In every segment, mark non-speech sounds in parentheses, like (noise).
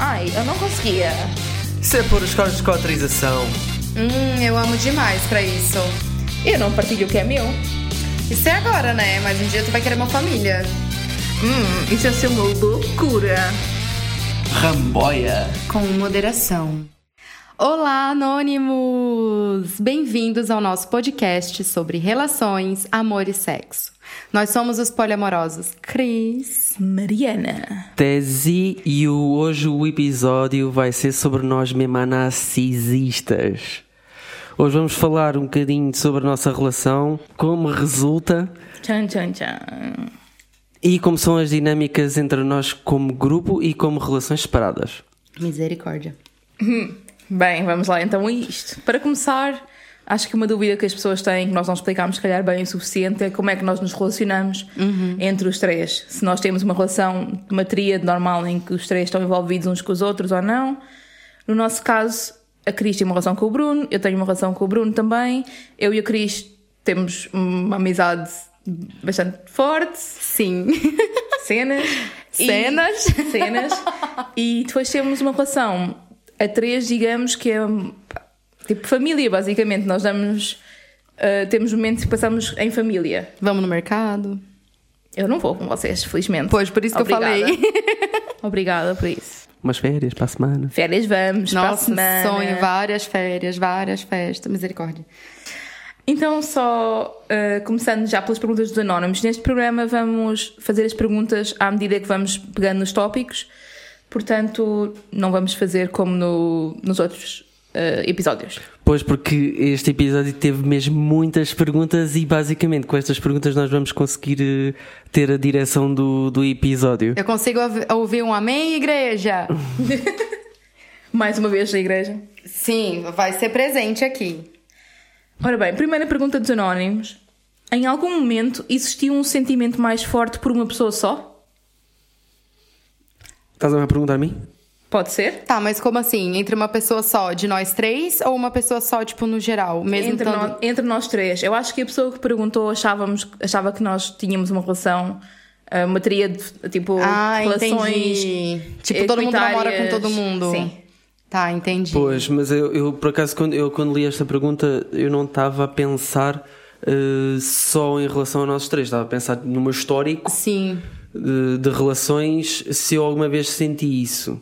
Ai, eu não conseguia. Isso é pôr os cortes de cotrização. Hum, eu amo demais pra isso. Eu não partilho o que é meu. Isso é agora, né? Mas um dia tu vai querer uma família. Hum, isso ia ser uma loucura. Ramboia. Com moderação. Olá, anônimos! Bem-vindos ao nosso podcast sobre relações, amor e sexo. Nós somos os poliamorosos Cris, Mariana. Tese e hoje o episódio vai ser sobre nós mesmo narcisistas. Hoje vamos falar um bocadinho sobre a nossa relação, como resulta Tchan, tchan, tchan. e como são as dinâmicas entre nós como grupo e como relações separadas. misericórdia. (laughs) Bem, vamos lá então a isto. Para começar, acho que uma dúvida que as pessoas têm, que nós não explicámos, se calhar, bem o suficiente, é como é que nós nos relacionamos entre os três. Se nós temos uma relação, uma tríade normal em que os três estão envolvidos uns com os outros ou não. No nosso caso, a Cris tem uma relação com o Bruno, eu tenho uma relação com o Bruno também. Eu e a Cris temos uma amizade bastante forte, Sim. cenas. e- Cenas. cenas. E depois temos uma relação a três, digamos, que é tipo família, basicamente. Nós damos. ah, temos momentos que passamos em família. Vamos no mercado? Eu não vou com vocês, felizmente. Pois, por isso que eu Obrigada. falei. (laughs) Obrigada por isso. Umas férias para a semana. Férias vamos, para a Nossa, semana. sonho, várias férias, várias festas, misericórdia. Então, só ah, começando já pelas perguntas dos anónimos. Neste programa vamos fazer as perguntas à medida que vamos pegando nos tópicos. Portanto, não vamos fazer como no- nos outros ah, episódios. Pois, porque este episódio teve mesmo muitas perguntas e basicamente com estas perguntas nós vamos conseguir eh, ter a direção do, do episódio. Eu consigo ouvi- ouvir um amém, igreja? (laughs) (laughs) Mais uma vez na igreja. Sim, vai ser presente aqui. Ora bem, primeira pergunta dos anónimos. Em algum momento existiu um sentimento mais forte por uma pessoa só? Estás a me perguntar a mim? Pode ser? Tá, mas como assim? Entre uma pessoa só de nós três ou uma pessoa só, tipo, no geral? Mesmo Entre, estando- nó- entre nós três. Eu acho que a pessoa que perguntou achávamos, achava que nós tínhamos uma relação, ah, uma tríade, tipo, Ah, relações. entendi. Tipo, todo mundo namora com todo mundo. Sim. Tá, entendi. Pois, mas eu, eu, por acaso quando, eu quando li esta pergunta eu não estava a pensar eh, só em relação a nós três, estava a pensar no meu histórico Sim. De, de relações, se eu alguma vez senti isso.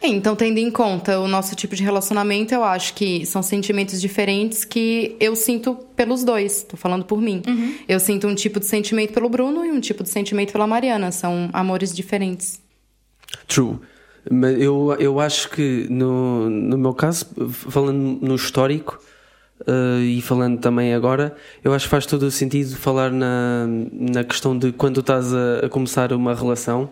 É, Então, tendo em conta o nosso tipo de relacionamento, eu acho que são sentimentos diferentes que eu sinto pelos dois. Tô falando por mim. Eu sinto um tipo de sentimento pelo Bruno e um tipo de sentimento pela Mariana. São amores diferentes. True. Mas eu, eu acho que no, no meu caso, falando no histórico eh, e falando também agora, eu acho que faz todo o sentido falar na, na questão de quando estás a, a começar uma relação,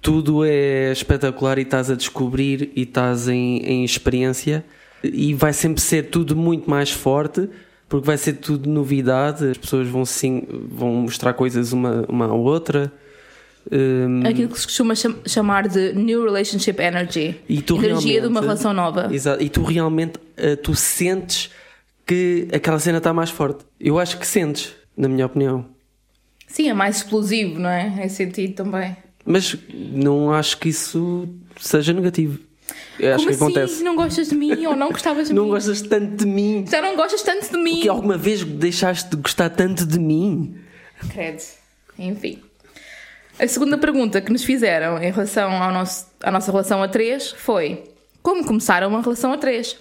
tudo é espetacular e estás a descobrir e estás em, em experiência e vai sempre ser tudo muito mais forte porque vai ser tudo novidade, as pessoas vão, sim, vão mostrar coisas uma, uma à outra. Hum, Aquilo que se costuma cham- chamar de New Relationship Energy. E tu Energia de uma relação nova. Exato. E tu realmente eh, tu sentes que aquela cena está mais forte. Eu acho que sentes, na minha opinião. Sim, é mais explosivo, não é? Em sentido também. Mas não acho que isso seja negativo. Eu acho Como que assim? acontece. Não gostas de mim ou não gostavas de Não mim? gostas tanto de mim. Já não gostas tanto de mim? Que alguma vez deixaste de gostar tanto de mim. Credo. Enfim. A segunda pergunta que nos fizeram em relação ao nosso, à nossa relação a três foi: Como começaram uma relação a três?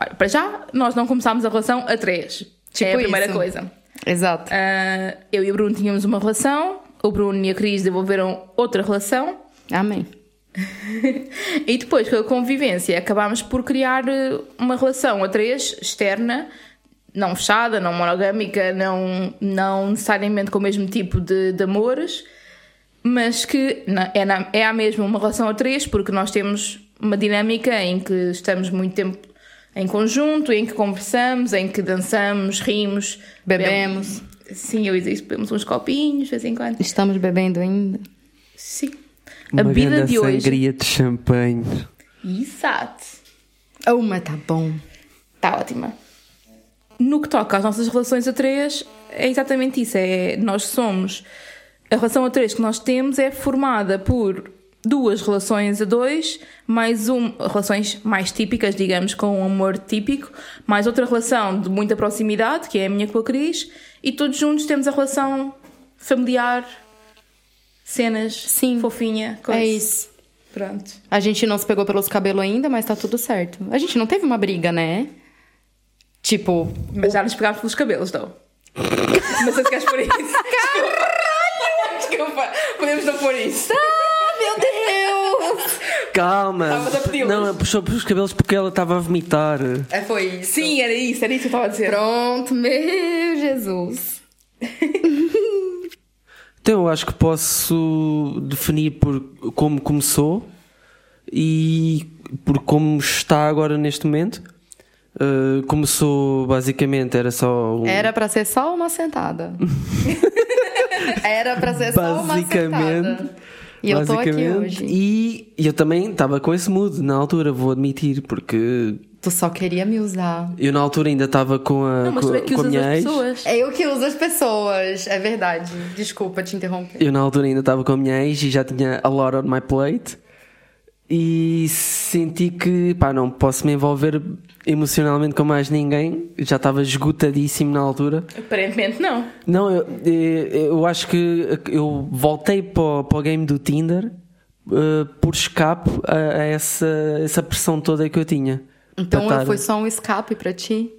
Olha, para já, nós não começámos a relação a três. Tipo é a primeira isso. coisa. Exato. Ah, eu e o Bruno tínhamos uma relação, o Bruno e a Cris desenvolveram outra relação. Amém. (laughs) E depois, com a convivência, acabámos por criar eh, uma relação a três, externa, não fechada, não monogâmica, não, não necessariamente com o mesmo tipo de, de amores, mas que na- é, na- é a mesma uma relação a três, porque nós temos uma dinâmica em que estamos muito tempo em conjunto, em que conversamos, em que dançamos, rimos, Bebemos. Sim, eu disse, bebemos uns copinhos de vez em quando. Estamos bebendo ainda? Sim. Uma a bebida de hoje. sangria de champanhe. Exato. Oh, mas tá bom. Está ótima. No que toca às nossas relações a três, é exatamente isso. É, nós somos. A relação a três que nós temos é formada por duas relações a dois, mais um, relações mais típicas, digamos, com um amor típico, mais outra relação de muita proximidade, que é a minha com a Cris, e todos juntos temos a relação familiar, cenas, Sim. fofinha, coisa. É isso. Pronto. A gente não se pegou pelos cabelos ainda, mas tá tudo certo. A gente não teve uma briga, né? Tipo, Mas já nos pegámos pelos cabelos, não. (laughs) não sei se queres pôr isso. Caralho! (laughs) Desculpa, podemos não pôr isso. Meu Deus! Calma! A pedi-los. Não, ela puxou pelos cabelos porque ela estava a vomitar. É, foi isso. Sim, era isso, era isso que eu estava a dizer. Pronto, meu Jesus. Então eu acho que posso definir por como começou e por como está agora neste momento. Uh, começou basicamente, era só um. Era pra ser só uma sentada. (laughs) Era pra ser só uma Basicamente. E eu tô aqui hoje. E eu também estava com esse mood na altura, vou admitir, porque Tu só queria me usar. eu na altura ainda estava com a, Não, mas com, tu é que usas minha as ex. pessoas. É eu que uso as pessoas, é verdade. Desculpa te interromper. Eu na altura ainda estava com a minha ex e já tinha a lot on my plate e senti que pá, não posso me envolver emocionalmente com mais ninguém. Já estava esgotadíssimo na altura. Aparentemente não. Não, eu, eu, eu acho que eu voltei para o, para o game do Tinder eh, por escape a, a essa, essa pressão toda que eu tinha. Então Para fui só um escape pra ti?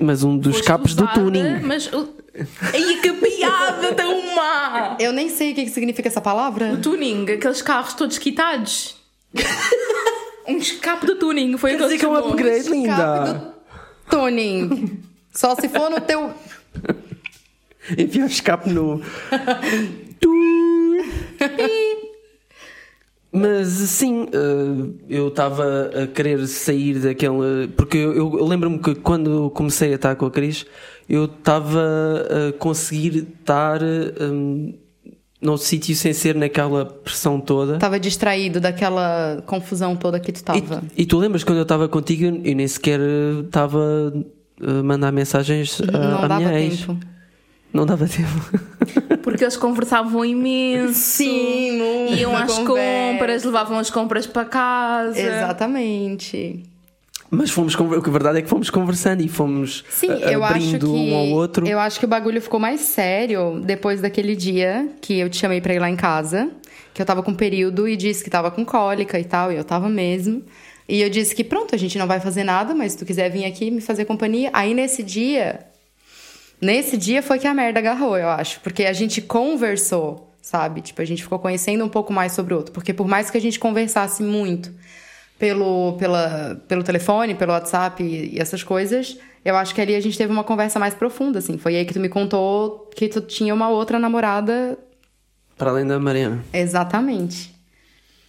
Mas um dos escapes do tuning. Mas. o- Ai, que piada tão má! Eu nem sei o que que significa essa palavra. O tuning, aqueles carros todos quitados. (laughs) um escape do tuning, foi Quer aquele dizer que é um upgrade, Escape linda. do tuning. Só se for no teu. (laughs) Enfia o escape no. (laughs) Mas sim, eh, eu estava a querer sair daquela. Porque eu, eu- eu lembro-me que quando comecei a estar com a Cris, eu estava a conseguir estar hum, no sítio sem ser naquela pressão toda. Tava distraído daquela confusão toda que tu tava. E, e tu lembras quando eu estava contigo, eu nem sequer eh, estava a mandar mensagens a, Não à dava minha ex. tempo. Não dava tempo. (laughs) Porque eles conversavam imenso. Sim, Iam às conversa. compras, levavam as compras para casa. Exatamente. Mas fomos, a verdade é que fomos conversando e fomos Sim, a- eu acho que um ao outro. eu acho que o bagulho ficou mais sério depois daquele dia que eu te chamei pra ir lá em casa, que eu tava com período e disse que tava com cólica e tal, e eu tava mesmo. E eu disse que pronto, a gente não vai fazer nada, mas se tu quiser vir aqui me fazer companhia, aí nesse dia Nesse dia foi que a merda agarrou, eu acho. Porque a gente conversou, sabe? Tipo, a gente ficou conhecendo um pouco mais sobre o outro. Porque por mais que a gente conversasse muito pelo, pela, pelo telefone, pelo WhatsApp e, e essas coisas, eu acho que ali a gente teve uma conversa mais profunda, assim. Foi aí que tu me contou que tu tinha uma outra namorada. Para além da Mariana. Exatamente.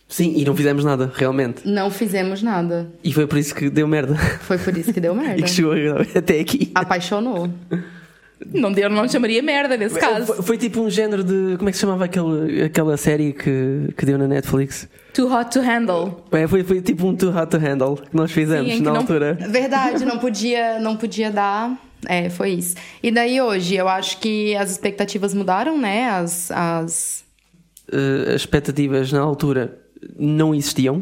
Sim, e não fizemos nada, realmente. Não fizemos nada. E foi por isso que deu merda. Foi por isso que deu (laughs) e merda. que chegou até aqui. Apaixonou. Não deu, não chamaria merda nesse caso. Foi, foi tipo um género de. Como é que se chamava aquele, aquela série que, que deu na Netflix? Too hot to handle. É, foi, foi tipo um Too Hot to Handle que nós fizemos Sim, em que na não- altura. Verdade, não (laughs) podia, não podia dar. É, foi isso. E daí hoje, eu acho que as expectativas mudaram, né? As, as... As expectativas na altura não existiam,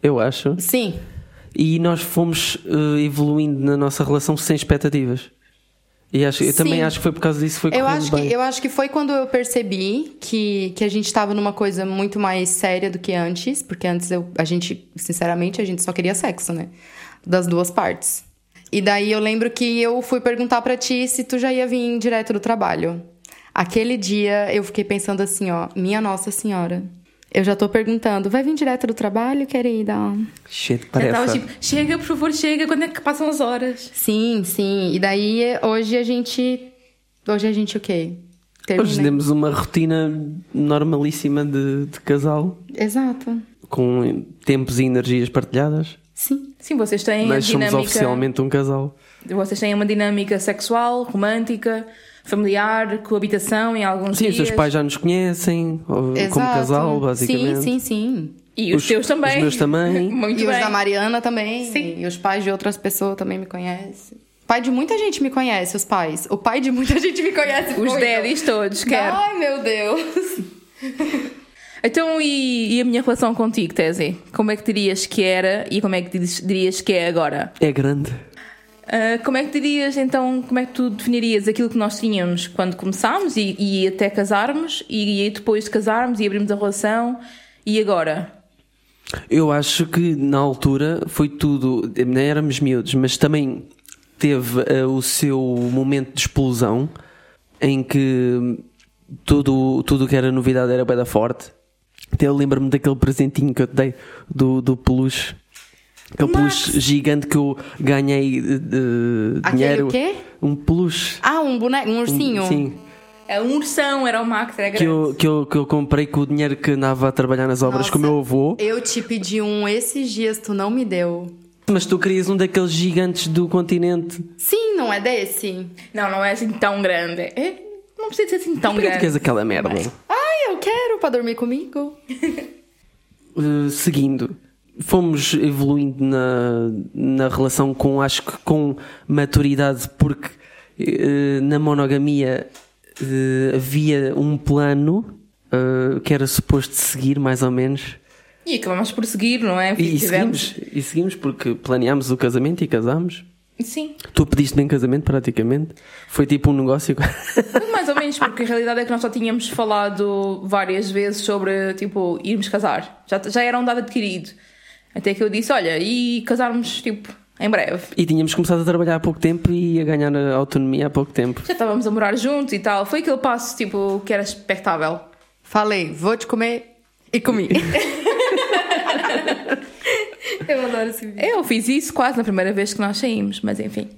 eu acho. Sim, E nós fomos eh, evoluindo na nossa relação sem expectativas. E acho, eu Sim. também acho que foi por causa disso foi eu acho, bem. que, eu acho que foi quando eu percebi que, que a gente tava numa coisa muito mais séria do que antes, porque antes eu, a gente, sinceramente, a gente só queria sexo, né? Das duas partes. E daí eu lembro que eu fui perguntar pra ti se tu já ia vir direto do trabalho. Aquele dia eu fiquei pensando assim, ó, minha Nossa Senhora. Eu já tô perguntando, vai vir direto do trabalho, querida? Shit, Eu tarefa. tava tipo, chega, por favor, chega, quando é que passam as horas? Sim, sim. E daí hoje a gente. Hoje a gente o quê? Termina. Hoje temos uma rotina normalíssima de, de casal, Exato. com tempos e energias partilhadas, Sim. Sim, vocês têm mas a somos dinâmica. oficialmente um casal. Vocês têm uma dinâmica sexual, romântica, familiar, coabitação em alguns Sim, dias. os seus pais já nos conhecem, Exato. como casal, basicamente. Sim, sim, sim. E os, Os- teus também. os meus também. (laughs) Muito e bem. os da Mariana também. Sim. E os pais de outras pessoas também me conhecem. O pai de muita gente me conhece, os pais. O pai de muita (laughs) gente me conhece. Os daddies todos, quero. Ai, meu Deus. (laughs) Então, e, e a minha relação contigo, Tese? Como é que dirias que era e como é que dirias que é agora? É grande. Ah, como é que dirias, então, como é que tu definirias aquilo que nós tínhamos quando começámos e, e até casarmos e, e depois de casarmos e abrimos a relação e agora? Eu acho que na altura foi tudo. Nem éramos miúdos, mas também teve eh, o seu momento de explosão em que tudo tudo que era novidade era bem forte. Até eu lembro-me daquele presentinho que eu te dei do, do peluche. Aquele Max. peluche gigante que eu ganhei Aquele dinheiro. o quê? Um peluche. Ah, um boneco, um ursinho? Sim. É um ursão, era o Max, era Que grande. eu, que, eu, que eu comprei com o dinheiro que andava a trabalhar nas obras Nossa, com o meu avô. Eu te pedi um esses dias, tu não me deu. Mas tu querias um daqueles gigantes do continente. Sim, não é desse? Não, não é assim tão grande. É, não precisa ser assim tão Por que tu grande. queres aquela merda? Ai, eu quero pra dormir comigo. Uh, (laughs) seguindo, fomos evoluindo na, na relação com, acho que com maturidade, porque uh, na monogamia uh, havia um plano uh, que era suposto seguir, mais ou menos. E acabamos por seguir, não é? E, e seguimos, e seguimos porque planeámos o casamento e casámos. Sim, Tu pediste-me em casamento, praticamente. Foi tipo um negócio. mais ou menos, porque a realidade é que nós já tínhamos falado várias vezes sobre, tipo, irmos casar. Já, já era um dado adquirido. Até que eu disse, olha, e casarmos, tipo, em breve. e tínhamos começado a trabalhar há pouco tempo e a ganhar a autonomia há pouco tempo. Já estávamos a morar juntos e tal. Foi aquele passo, tipo, que era expectável. Falei, vou te comer e comi. (laughs) eu adoro esse vídeo. Eu fiz isso quase na primeira vez que nós saímos, mas enfim.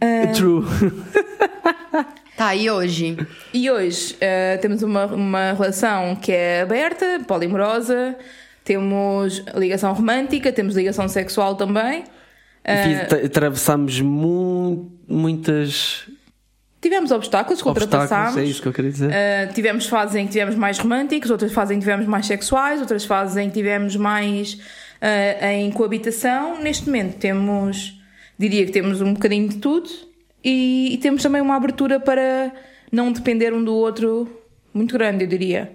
Ah, True. (laughs) Tá, e hoje? E hoje eh, temos uma, uma relação que é aberta, polimorosa, temos ligação romântica, temos ligação sexual também. Tra- atravessámos mu- muitas Tivemos obstáculos que ultrapassámos. é isso que eu queria dizer. Eh, tivemos fases em que tivemos mais românticos, outras fases em que tivemos mais sexuais, outras fases em que tivemos mais eh, em coabitação. Neste momento temos, diria que temos um bocadinho de tudo e, e temos também uma abertura para não depender um do outro muito grande, eu diria.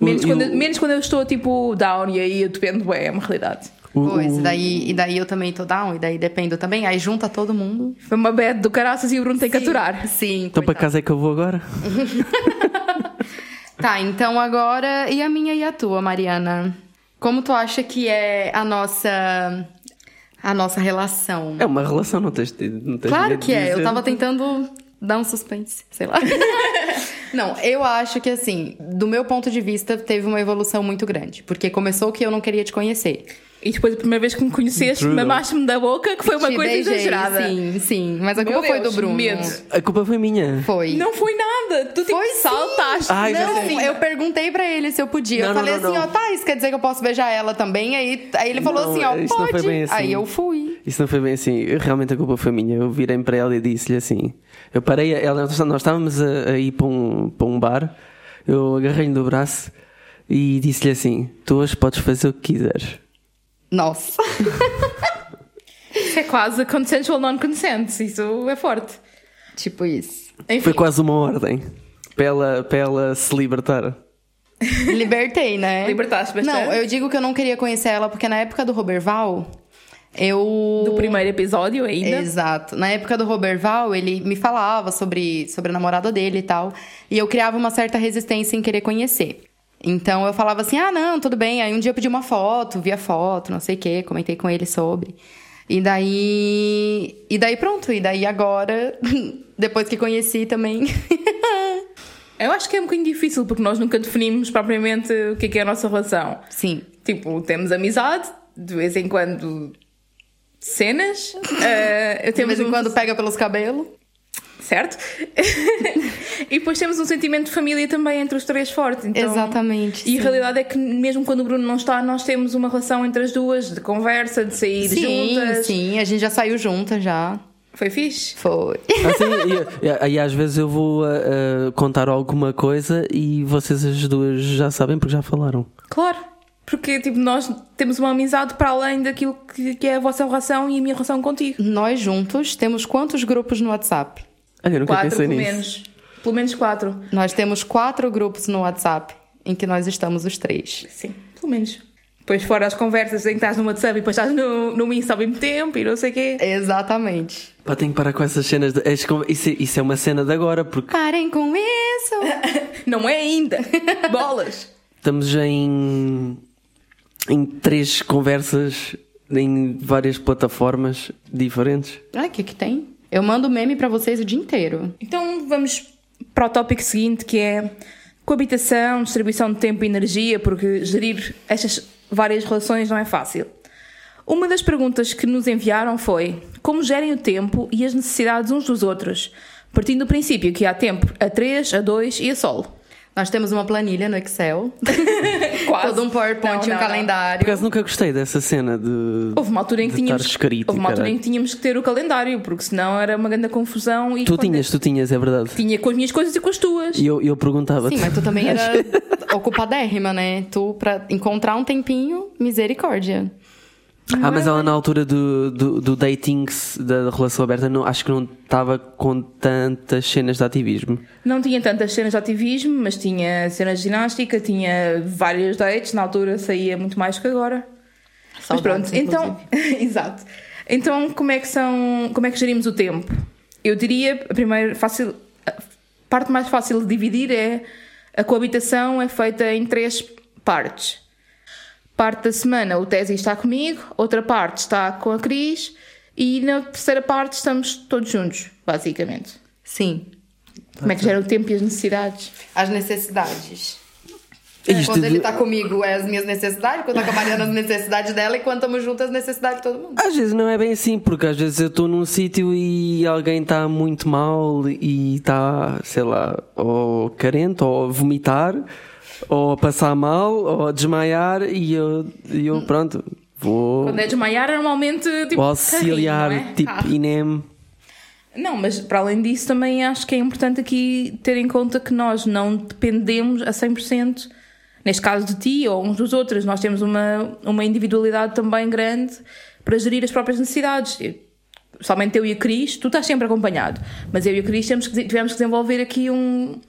Menos, e quando, o- menos quando eu estou tipo down e aí eu dependo, é uma realidade. O- Pois, o- e daí, e daí eu também tô down, e daí dependo também. Aí junta todo mundo. Foi uma bad do caraças e o Bruno tem que aturar. Sim, Então para casa é que eu vou agora? (laughs) Tá, então agora. E a minha e a tua, Mariana? Como tu acha que é a nossa. A nossa relação? É uma relação, não tens, não tens Claro que é, eu dizer. tava tentando dar um suspense, sei lá. (laughs) não, eu acho que assim, do meu ponto de vista, teve uma evolução muito grande. Porque começou que eu não queria te conhecer. E depois, a primeira vez que me conheceste, mamaste-me da boca, que foi uma Te coisa beijei, exagerada. Sim, sim. Mas a Meu culpa foi Deus, do Bruno. medo. A culpa foi minha. Foi. Não foi nada. Tu tipo, Foi saltaste. Ai, não, eu perguntei pra ele se eu podia. Não, eu não, falei não, assim, ó, tá, isso quer dizer que eu posso beijar ela também? Aí, aí ele falou Não, assim, ó, não pode. foi bem assim. Aí eu fui. Isso não foi bem assim. Realmente a culpa foi minha. Eu virei para ela e disse-lhe assim. Eu parei, ela, nós estávamos a, a ir para um, para um bar. Eu agarrei-lhe do braço e disse-lhe assim: Tu hoje podes fazer o que quiseres. Nossa. Isso é quase consensual non-consent. Isso é forte. tipo isso. Enfim, Foi quase uma ordem para ela, para ela se libertar. Libertei, né? Libertaste bastante. Não, eu digo que eu não queria conhecer ela porque na época do Roberval, eu. do primeiro episódio ainda. Exato. Na época do Roberval, ele me falava sobre, sobre a namorada dele e tal. E eu criava uma certa resistência em querer conhecer. Então eu falava assim: ah, não, tudo bem. Aí um dia eu pedi uma foto, vi a foto, não sei o quê, comentei com ele sobre. E daí. E daí pronto. E daí agora, (laughs) depois que conheci também. (laughs) Eu acho que é um bocadinho difícil porque nós nunca definimos propriamente o que é, que é a nossa relação. Sim. Tipo, temos amizade, de vez em quando cenas. eh, De temos vez em um- quando pega pelos cabelos. Certo? (laughs) e depois temos um sentimento de família também entre os três forte. Então, Exatamente, E sim. a realidade é que mesmo quando o Bruno não está, nós temos uma relação entre as duas, de conversa, de sair Sim, juntas. sim. A gente já saiu juntas já. Foi fixe? Foi. Assim, (laughs) e, e- e às vezes eu vou ah, contar alguma coisa e vocês as duas já sabem porque já falaram. Claro. Porque tipo, nós temos uma amizade para além daquilo que, que é a vossa relação e a minha relação contigo. Nós juntos temos quantos grupos no WhatsApp? Olha, eu nunca Quatro, pensei pelo nisso. menos. Pelo menos quatro. Nós temos quatro grupos no WhatsApp. em que nós estamos os três. Sim, pelo menos. Depois fora as conversas em que estás no WhatsApp e depois estás no, no Insta ao mesmo tempo e não sei o quê. Exatamente. Pá, tenho que parar com essas cenas. De, isso, é- isso é uma cena de agora, porque Parem com isso! (laughs) Não é ainda. Bolas. estamos em, em três conversas em várias plataformas diferentes. Ai, o que que tem? Eu mando meme pra vocês o dia inteiro. Então vamos para o tópico seguinte que é coabitação, distribuição de tempo e energia, porque gerir estas várias relações não é fácil. Uma das perguntas que nos enviaram foi como gerem o tempo e as necessidades uns dos outros, partindo do princípio que há tempo a três, a dois e a solo. Nós temos uma planilha no Excel, (laughs) Quase. todo um PowerPoint Não, e um não, não. calendário. Por acaso nunca gostei dessa cena de. Houve uma altura em que tínhamos, estar escrito, houve uma altura em que tínhamos que ter o calendário, porque senão era uma grande confusão e Tu tinhas, tu tinhas, é verdade. tinha com as minhas coisas e com as tuas. E eu, eu perguntava-te. Sim, mas tu também era (laughs) ocupadérrima, né? Tu, pra encontrar um tempinho, misericórdia. Ah, mas ela na altura do, do, do dating, da relação aberta, não, acho que não estava com tantas cenas de ativismo. Não tinha tantas cenas de ativismo, mas tinha cenas de ginástica, tinha vários dates, na altura saía muito mais que agora. Mas Saudades, pronto, então, (laughs) exato. Então, como é que são, como é que gerimos o tempo? Eu diria, a primeira fácil, a parte mais fácil de dividir é a coabitação é feita em três partes. Parte da semana o Tesi está comigo, outra parte está com a Cris e na terceira parte estamos todos juntos, basicamente. Sim. Como é que gera o tempo e as necessidades? As necessidades. Isto Quando ele tá comigo é as minhas necessidades, quando eu tô com a Mariana as necessidades dela e quando estamos juntas as necessidades de todo mundo. Às vezes não é bem assim, porque às vezes eu estou num sítio e alguém está muito mal e está, sei lá, ou carente, ou a vomitar, ou a passar mal, ou a desmaiar e eu, e eu pronto, vou, Quando é desmaiar, normalmente tipo. vou auxiliar, carrinho, é? tipo Ah. INEM. Não, mas para além disso, também acho que é importante aqui ter em conta que nós não dependemos a 100%, neste caso de ti ou uns dos outros. Nós temos uma, uma individualidade também grande para gerir as próprias necessidades. Somente eu e a Cris, tu estás sempre acompanhado, mas eu e a Cris temos que, tivemos que desenvolver aqui um,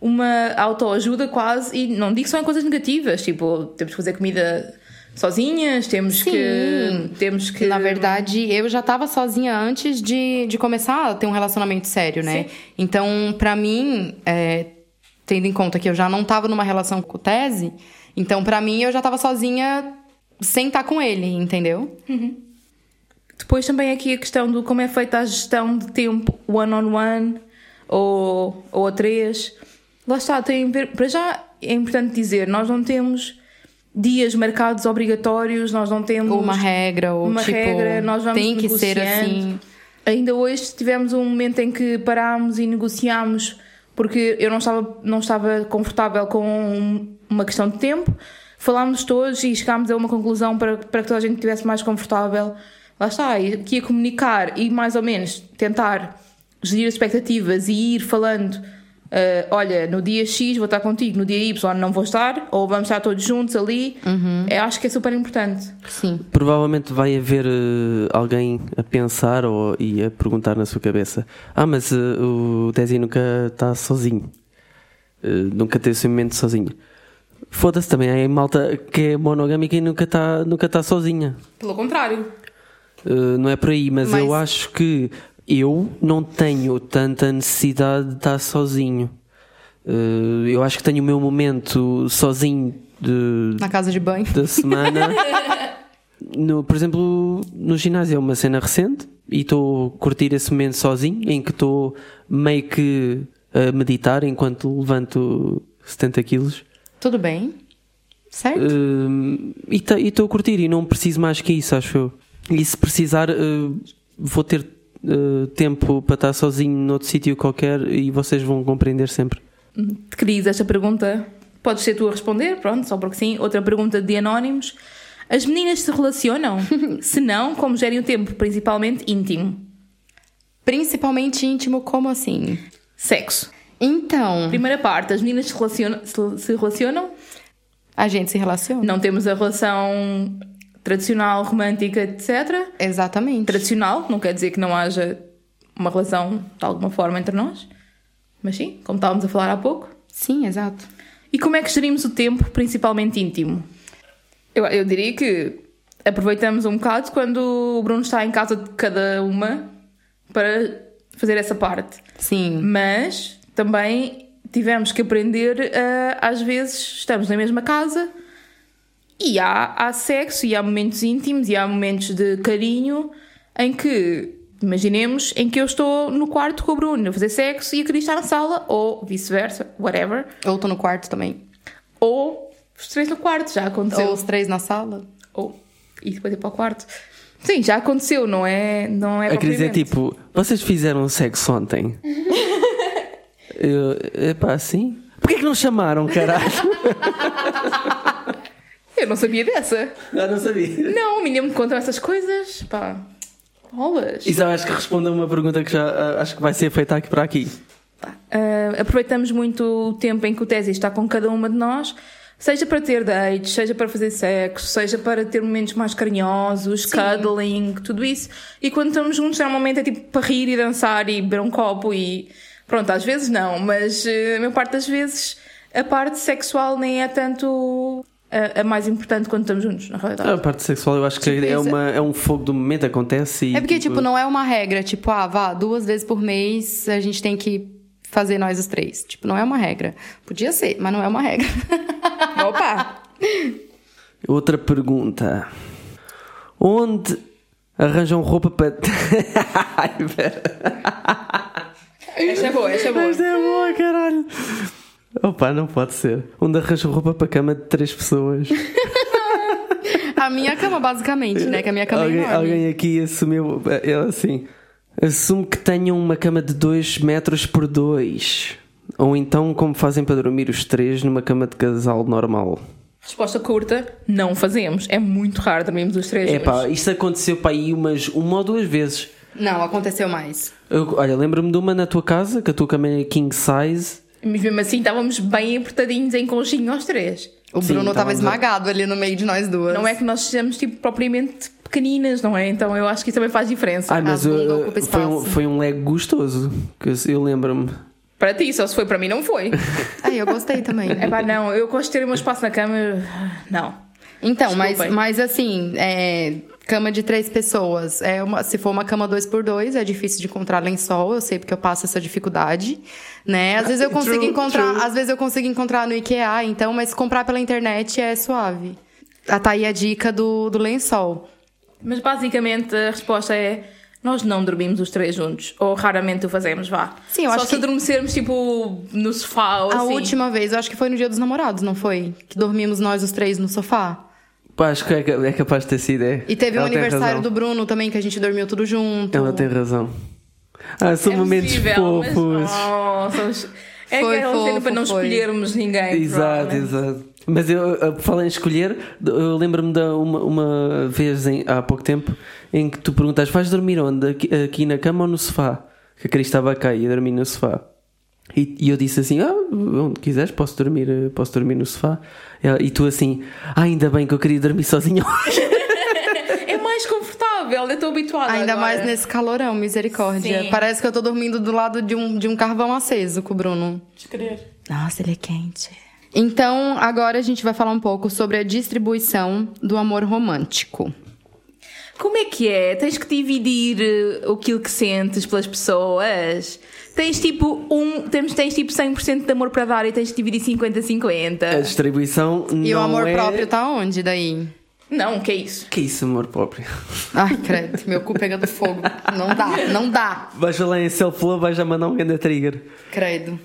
uma autoajuda quase, e não digo só em coisas negativas, tipo, temos que fazer comida sozinhas, temos Sim. que. Temos que. Na verdade, eu já tava sozinha antes de, de começar a ter um relacionamento sério, né? Sim. Então, pra mim, é, tendo em conta que eu já não tava numa relação com o Tese, então pra mim eu já tava sozinha sem estar com ele, entendeu? Depois também aqui a questão do como é feita a gestão de tempo one-on-one ou, ou a três. Lá está, tem a ver, para já é importante dizer, nós não temos dias marcados obrigatórios, nós não temos uma regra, ou uma tipo, regra, nós vamos tem que ser assim. Ainda hoje tivemos um momento em que parámos e negociámos porque eu não estava, não estava confortável com um- uma questão de tempo. Falámos todos e chegámos a uma conclusão para, para que toda a gente estivesse mais confortável. Lá está, e aqui a comunicar e mais ou menos tentar gerir as expectativas e ir falando. Ah, olha, no dia X vou estar contigo, no dia Y não vou estar, ou vamos estar todos juntos ali. Eu acho que é super importante. Sim. Provavelmente vai haver eh, alguém a pensar ou, e a perguntar na sua cabeça: Ah, mas eh, o Desi nunca está sozinho, nunca teve esse momento sozinho. Foda-se também, há malta que é monogâmica e nunca está nunca tá sozinha. Pelo contrário. Uh, não é por aí, mas, Mas- eu acho que eu não tenho tanta necessidade de estar sozinho. Uh, eu acho que tenho o meu momento sozinho de, Na casa de banho. da semana. (laughs) No, por exemplo, no ginásio é uma cena recente e estou a curtir esse momento sozinho, em que estou meio que a meditar enquanto levanto 70 quilos. Tudo bem. Certo? Uh, e estou a curtir e não preciso mais que isso, acho eu. E se precisar, uh, vou ter uh, tempo para estar sozinho noutro sítio qualquer e vocês vão compreender sempre. Cris, esta pergunta podes ser tu a responder, pronto, só porque sim. Outra pergunta de anónimos. As meninas se relacionam? (laughs) se não, como gerem o tempo, principalmente íntimo? Principalmente íntimo, como assim? Sexo. Então, Primeira parte, as meninas se relacionam? Se, se relacionam? a gente se relaciona. Não temos a relação tradicional, romântica, etc. Exatamente. Tradicional, não quer dizer que não haja uma relação de alguma forma entre nós. Mas sim, como estávamos a falar há pouco. Sim, exato. E como é que gerimos o tempo, principalmente íntimo? Eu, eu diria que aproveitamos um bocado quando o Bruno está em casa de cada uma para fazer essa parte. Sim. Mas também tivemos que aprender a, às vezes, estamos na mesma casa e há, há sexo e há momentos íntimos e há momentos de carinho em que, imaginemos, em que eu estou no quarto com o Bruno a fazer sexo e a Cris está na sala, ou vice-versa, whatever. Ou estou no quarto também. Ou os três no quarto, já aconteceu. Ou os três na sala. Ou e depois ir para o quarto. Sim, já aconteceu, não é? Não é A Cris é tipo, vocês fizeram sexo ontem? (laughs) Eu, epá, sim? Porquê que não chamaram, caralho? (laughs) Eu não sabia dessa. Eu não sabia. Não, o menino me conta essas coisas. Pá, bolas. Isso eu acho que responde a uma pergunta que já ah, acho que vai ser feita aqui para aqui. Ah, aproveitamos muito o tempo em que o Tesi está com cada uma de nós, seja para ter dates, seja para fazer sexo, seja para ter momentos mais carinhosos, cuddling, tudo isso. E quando estamos juntos, normalmente é tipo para rir e dançar e beber um copo e. Pronto, às vezes não, mas eh, a maior parte das vezes a parte sexual nem é tanto a, a mais importante quando estamos juntos, na realidade. A parte sexual eu acho que Tipo, é, isso- uma, é um fogo do momento, acontece e. É porque, tipo, não é uma regra. Tipo, ah, vá, duas vezes por mês a gente tem que fazer nós os três. Tipo, não é uma regra. Podia ser, mas não é uma regra. (laughs) Opa! Outra pergunta. Onde arranjam roupa para. (laughs) Ai, pera. Esta é boa, esta é boa. Esta é boa, caralho. Opa, não pode ser. Onde arranjam roupa para cama de três pessoas? (laughs) a minha cama, basicamente, né? Que a minha cama alguém, é enorme. alguém aqui assumiu. Ele assim. Assume que tenham uma cama de 2 metros por 2. Ou então, como fazem para dormir os três numa cama de casal normal. Resposta curta: não fazemos. É muito raro dormirmos os três É pá, isto aconteceu para aí umas uma ou duas vezes. Não, aconteceu mais. Eu- olha, lembro-me de uma na tua casa, que a tua cama é king size. Mas mesmo assim estávamos bem apertadinhos em conchinho aos três. O Sim, Bruno tava estávamos a- esmagado ali no meio de nós duas. Não é que nós sejamos tipo propriamente pequeninas, não é? Então eu acho que isso também faz diferença. Ai, mas uh, ocupa foi, um, foi um leg gostoso. Que eu, eu lembro-me. Para ti, só se foi para mim, não foi. (laughs) Ai, eu gostei também. É pá, não, eu gosto de ter o meu espaço na cama. eu- Não. Então, mas, mas assim, é, cama de três pessoas. É uma, se for uma cama dois por dois, é difícil de encontrar lençol. Eu sei porque eu passo essa dificuldade, né? Às vezes eu (laughs) consigo True, encontrar, true. às vezes eu consigo encontrar no IKEA, então, mas comprar pela internet é suave. Ah, Tá aí a dica do, do lençol. Mas basicamente a resposta é: nós não dormimos os três juntos. Ou raramente o fazemos, vá. Sim, eu Só acho se que- adormecermos tipo no sofá ou A assim. última vez, eu acho que foi no Dia dos Namorados, não foi? Que dormimos nós os três no sofá. Pá, acho que é, é capaz de ter sido. É. E teve o tem aniversário do Bruno também, que a gente dormiu tudo junto. Ela tem razão. Ah, são É momentos possível, mas- fofos. Oh, somos- É Foi aquela cena fofo, para não foi. escolhermos ninguém. Exato, exato. Mas eu, eu falei em escolher, eu lembro-me de uma, uma vez em- há pouco tempo em que tu perguntaste: vais dormir onde? Aqui, aqui na cama ou no sofá? Que a Cris estava cá e ia dormir no sofá. E, e eu disse assim: Ah, onde quiseres, posso dormir, eh, posso dormir no sofá. Ela- E tu assim: Ah, ainda bem que eu queria dormir sozinho. (laughs) É mais confortável, eu estou habituada. Ainda agora. mais nesse calorão, misericórdia. Sim. Parece que eu tô dormindo do lado de um, de um carvão aceso com o Bruno. Descrever. Nossa, ele é quente. Então, agora a gente vai falar um pouco sobre a distribuição do amor romântico. Como é que é? Tens que dividir eh, aquilo que sentes pelas pessoas? Tens tipo um, tens, tens tipo 100% de amor para dar e tens que dividir 50-50. A distribuição E não o amor é... próprio tá onde daí? Não, que é isso? Que isso, amor próprio? Ai, credo, meu cu pegando fogo. Não dá, não dá. Vais lá em self-love, vais já mandar um grande trigger. Credo.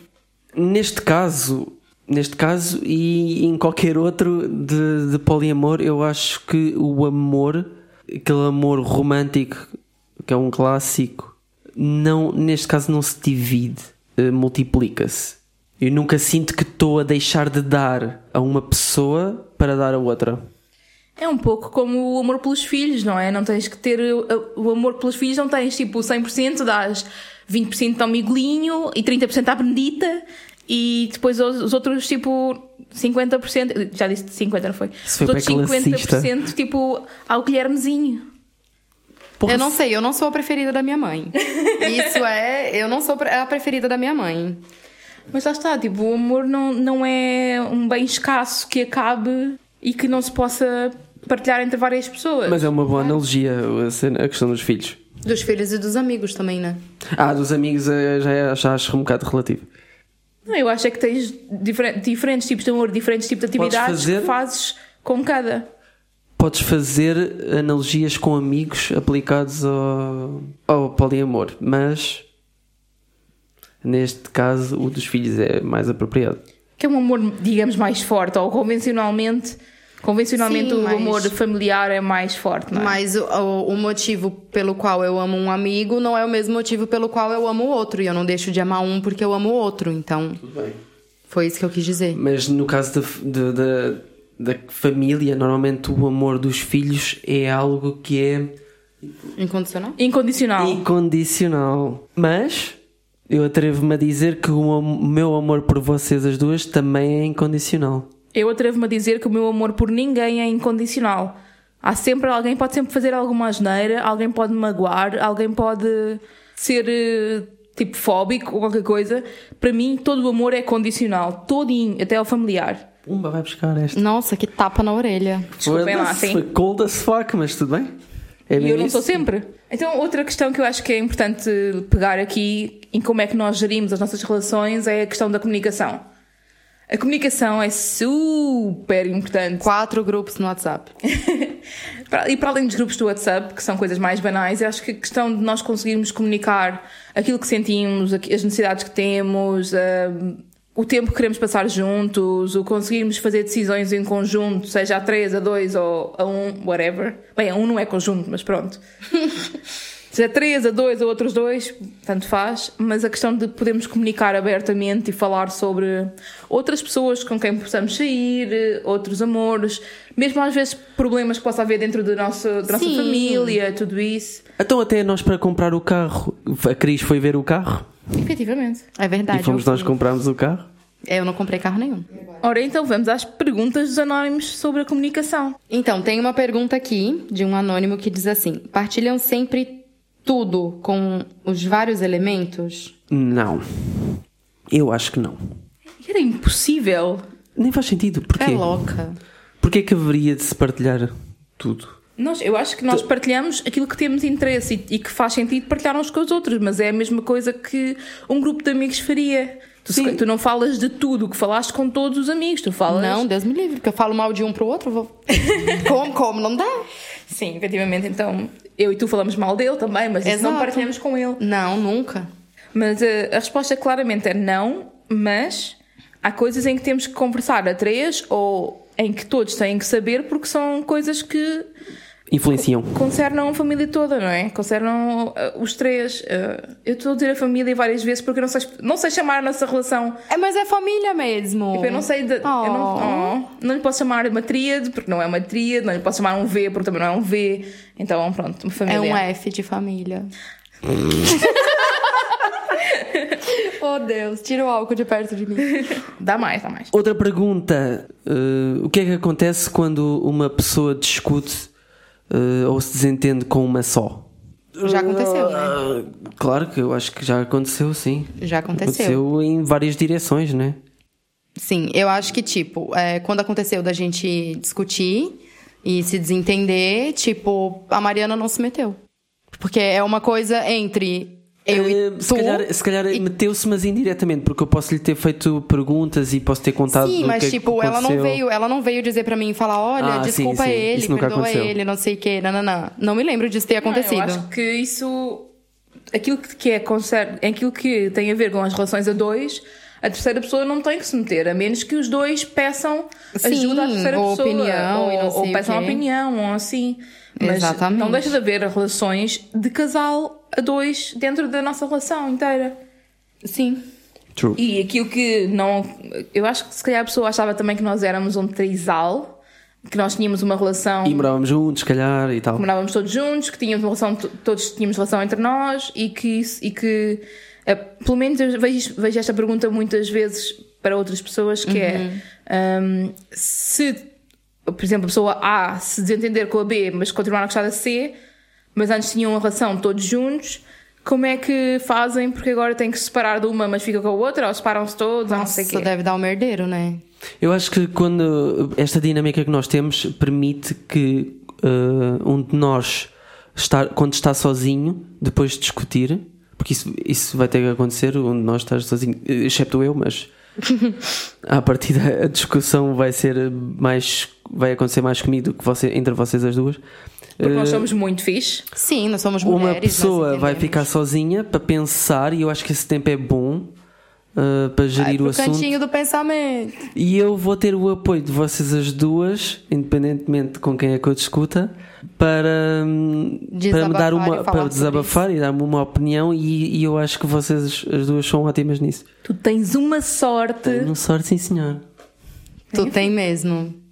Neste caso, neste caso e em qualquer outro de, de poliamor, eu acho que o amor, aquele amor romântico que é um clássico, não, neste caso não se divide, eh, multiplica-se. Eu nunca sinto que estou a deixar de dar a uma pessoa para dar a outra. É um pouco como o amor pelos filhos, não é? Não tens que ter o, o amor pelos filhos, não tens tipo 100%, dás 20% ao Miguelinho e 30% à Benedita e depois os, os outros tipo 50%, já disse 50%, não foi? Isso foi os outros bem classista. 50% tipo ao Guilhermezinho. Eu não sei, eu não sou a preferida da minha mãe. (laughs) Isso é, eu não sou a preferida da minha mãe. Mas lá está, tipo, o amor não, não é um bem escasso que acabe e que não se possa partilhar entre várias pessoas. Mas é uma boa analogia a, questão dos filhos. Dos filhos e dos amigos também, né? Ah, dos amigos eh, já, é- já acho um bocado relativo. Não, eu acho é que tens diferen- diferentes tipos de amor, diferentes tipos de atividades fazer- que fazes com cada. Podes fazer analogias com amigos aplicados ao, ao poliamor, mas neste caso o dos filhos é mais apropriado. Que é um amor, digamos, mais forte, ou convencionalmente. Convencionalmente Sim, o mas- amor familiar é mais forte, não é? Mas o, o- motivo pelo qual eu amo um amigo não é o mesmo motivo pelo qual eu amo o outro. E eu não deixo de amar um porque eu amo o outro. Então, Tudo bem. foi isso que eu quis dizer. Mas no caso da, da, da, da família, normalmente o amor dos filhos é algo que é Incondicional? Incondicional. incondicional. Mas eu atrevo-me a dizer que o meu amor por vocês as duas também é incondicional. Eu atrevo-me a dizer que o meu amor por ninguém é incondicional. Há sempre alguém pode sempre fazer alguma asneira, alguém pode me magoar, alguém pode ser eh, tipo fóbico ou qualquer coisa. Para mim, todo o amor é condicional, todinho, até ao familiar. Pumba, vai buscar esta. Nossa, que tapa na orelha. Desculpem lá, Foi sim. cold as fuck, mas tudo bem. É E eu não isso? sou sempre. Então, outra questão que eu acho que é importante pegar aqui em como é que nós gerimos as nossas relações é a questão da comunicação. A comunicação é super importante. Quatro grupos no WhatsApp. (laughs) E para além dos grupos do WhatsApp, que são coisas mais banais, eu acho que a questão de nós conseguirmos comunicar aquilo que sentimos, as necessidades que temos, ah, o tempo que queremos passar juntos, o conseguirmos fazer decisões em conjunto, seja a três, a dois ou a um, whatever. Bem, a um não é conjunto, mas pronto. (laughs) Seja três, a dois ou outros dois, tanto faz, mas a questão de podermos comunicar abertamente e falar sobre outras pessoas com quem possamos sair, outros amores, mesmo às vezes problemas que possa haver dentro do nosso, da nossa Sim. família, tudo isso. Então até nós para comprar o carro, a Cris foi ver o carro Efetivamente. É verdade. e fomos eu nós fui. comprarmos o carro. Eu não comprei carro nenhum. Ora, então vamos às perguntas dos anónimos sobre a comunicação. Então, tem uma pergunta aqui de um anônimo que diz assim: partilham sempre tudo com os vários elementos? Não. Eu acho que não. Era impossível. Nem faz sentido. Porquê? É louca. Porquê que haveria de se partilhar tudo? Nós, eu acho que nós partilhamos aquilo que temos interesse e, e que faz sentido partilhar uns com os outros, mas é a mesma coisa que um grupo de amigos faria. Tu, se- tu não falas de tudo o que falaste com todos os amigos, tu falas. Não, Deus me livre, porque eu falo mal de um pro outro, eu vou. (laughs) como, como? Não dá. Sim, efetivamente. Então, eu e tu falamos mal dele também, mas isso não partilhamos com ele. Não, nunca. Mas eh, a resposta claramente é não, mas há coisas em que temos que conversar a três ou em que todos têm que saber porque são coisas que Influenciam. concernam a família toda, não é? Concernam eh, os três. Eh, eu estou a dizer a família várias vezes porque eu não sei, não sei chamar a nossa relação. É, mas é família mesmo. Tipo, eu não sei. De, eu não, Oh. oh, não lhe posso chamar uma tríade porque não é uma tríade, não lhe posso chamar um V porque também não é um V. Então, pronto, uma família. É um F de família. (laughs) oh Deus, tira o álcool de perto de mim. Dá mais, dá mais. Outra pergunta: eh, o que é que acontece quando uma pessoa discute eh, ou se desentende com uma só? Já aconteceu, né? Claro que eu acho que já aconteceu, sim. Já aconteceu. Aconteceu em várias direções, né? Sim, eu acho que, tipo, é, quando aconteceu da gente discutir e se desentender, tipo, a Mariana não se meteu. Porque é uma coisa entre eu e se calhar, se calhar meteu-se, mas indiretamente, porque eu posso lhe ter feito perguntas e posso ter contado Sim, o mas que é tipo, ela não aconteceu. veio, ela não veio dizer pra mim falar, olha, Ah, desculpa sim, sim. ele, perdoa aconteceu. ele, não sei o quê, nananã. Não me lembro disso ter acontecido. Não, eu acho que isso. Aquilo que é concern, aquilo que tem a ver com as relações a dois, a terceira pessoa não tem que se meter, a menos que os dois peçam Sim, ajuda à terceira ou pessoa. opinião ou, e não ou peçam quê. opinião, ou assim. Mas Exatamente. não deixa de haver relações de casal a dois dentro da nossa relação inteira. Sim. True. E aquilo que não. Eu acho que se calhar a pessoa achava também que nós éramos um trisal, que nós tínhamos uma relação. E morávamos juntos, se calhar, e tal. que morávamos todos juntos, que tínhamos uma relação, to- todos tínhamos relação entre nós e que, e que eh, pelo menos eu vejo, vejo esta pergunta muitas vezes para outras pessoas que é hum, se, por exemplo, a pessoa A se desentender com a B, mas continuar a gostar da C, mas antes tinham uma relação todos juntos, Como é que fazem? Porque agora tem que se separar de uma, mas fica com a outra, ou separam-se todos, ou não sei o Nossa, quê. deve dar um merdeiro, né? Eu acho que quando esta dinâmica que nós temos permite que uh, um de nós estar, quando está sozinho, depois de discutir, porque isso, isso vai ter que acontecer, um de nós estar sozinho, excepto eu, mas (laughs) a partir da discussão vai ser mais vai acontecer mais comigo do que você, entre vocês as duas. Porque nós Uh, somos muito fixe. Sim, nós somos mulheres. uma pessoa vai ficar sozinha para pensar e eu acho que esse tempo é bom uh, para gerir o assunto. cantinho do pensamento. E eu vou ter o apoio de vocês as duas, independentemente com quem é que eu discuta, para, hum, para me Desabafar dar e uma para desabafar e dar-me uma opinião e, e eu acho que vocês as duas são ótimas nisso. Tu tens uma sorte. Tenho sorte, sim senhor. Tu tem mesmo.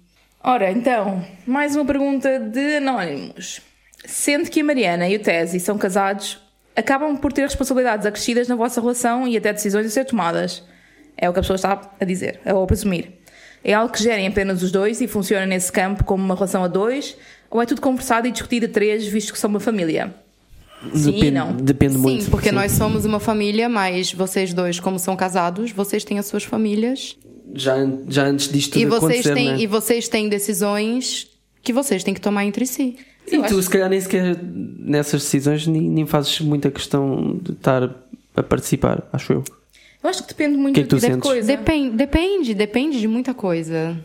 Ora, então, mais uma pergunta de Anónimos. Sendo que a Mariana e o Tesi são casados, acabam por ter responsabilidades acrescidas na vossa relação e até decisões a ser tomadas. É o que a pessoa está a dizer, ou a presumir. É algo que gerem apenas os dois e funciona nesse campo como uma relação a dois, ou é tudo conversado e discutido a três, visto que são uma família? Sim, depende, não. Depende Sim, muito. porque sim. nós somos uma família, mas vocês dois, como são casados, vocês têm as suas famílias. Já, já antes disto tudo E vocês, acontecer, têm, né? e vocês têm decisões que vocês têm que tomar entre si. E tu, se calhar, nem sequer nessas decisões nem, nem fazes muita questão de estar a participar, acho eu. Eu acho que depende muito Que é que de coisa. Depende, depende, depende de muita coisa.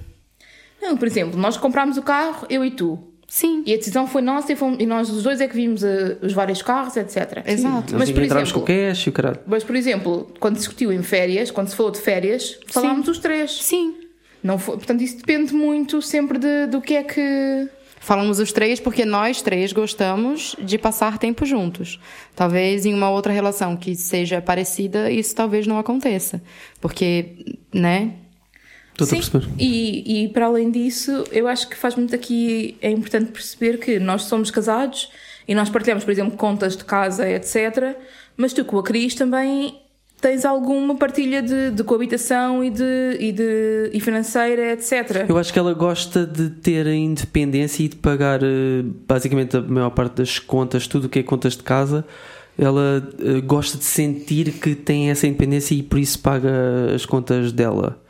Não, por exemplo, nós comprámos o carro, eu e tu. Sim. E a decisão foi nossa e, fomos- e nós os dois é que vimos eh, os vários carros, etc. Exato. Mas, por entramos exemplo- com o cash e o caralho. Mas, por exemplo, quando se discutiu em férias, quando se falou de férias, falámos os três. Sim. Não foi, portanto, isso depende muito sempre de, do que é que. Falamos os três porque nós três gostamos de passar tempo juntos. Talvez em uma outra relação que seja parecida, isso talvez não aconteça. Porque, né? Estou a Sim. perceber. E, e para além disso, eu acho que faz muito aqui. É importante perceber que nós somos casados e nós partilhamos, por exemplo, contas de casa, etc. Mas tu com a Cris também tens alguma partilha de, de coabitação e, de, e, de, e financeira, etc. Eu acho que ela gosta de ter a independência e de pagar eh, basicamente a maior parte das contas, tudo o que é contas de casa. Ela eh, gosta de sentir que tem essa independência e por isso paga as contas dela,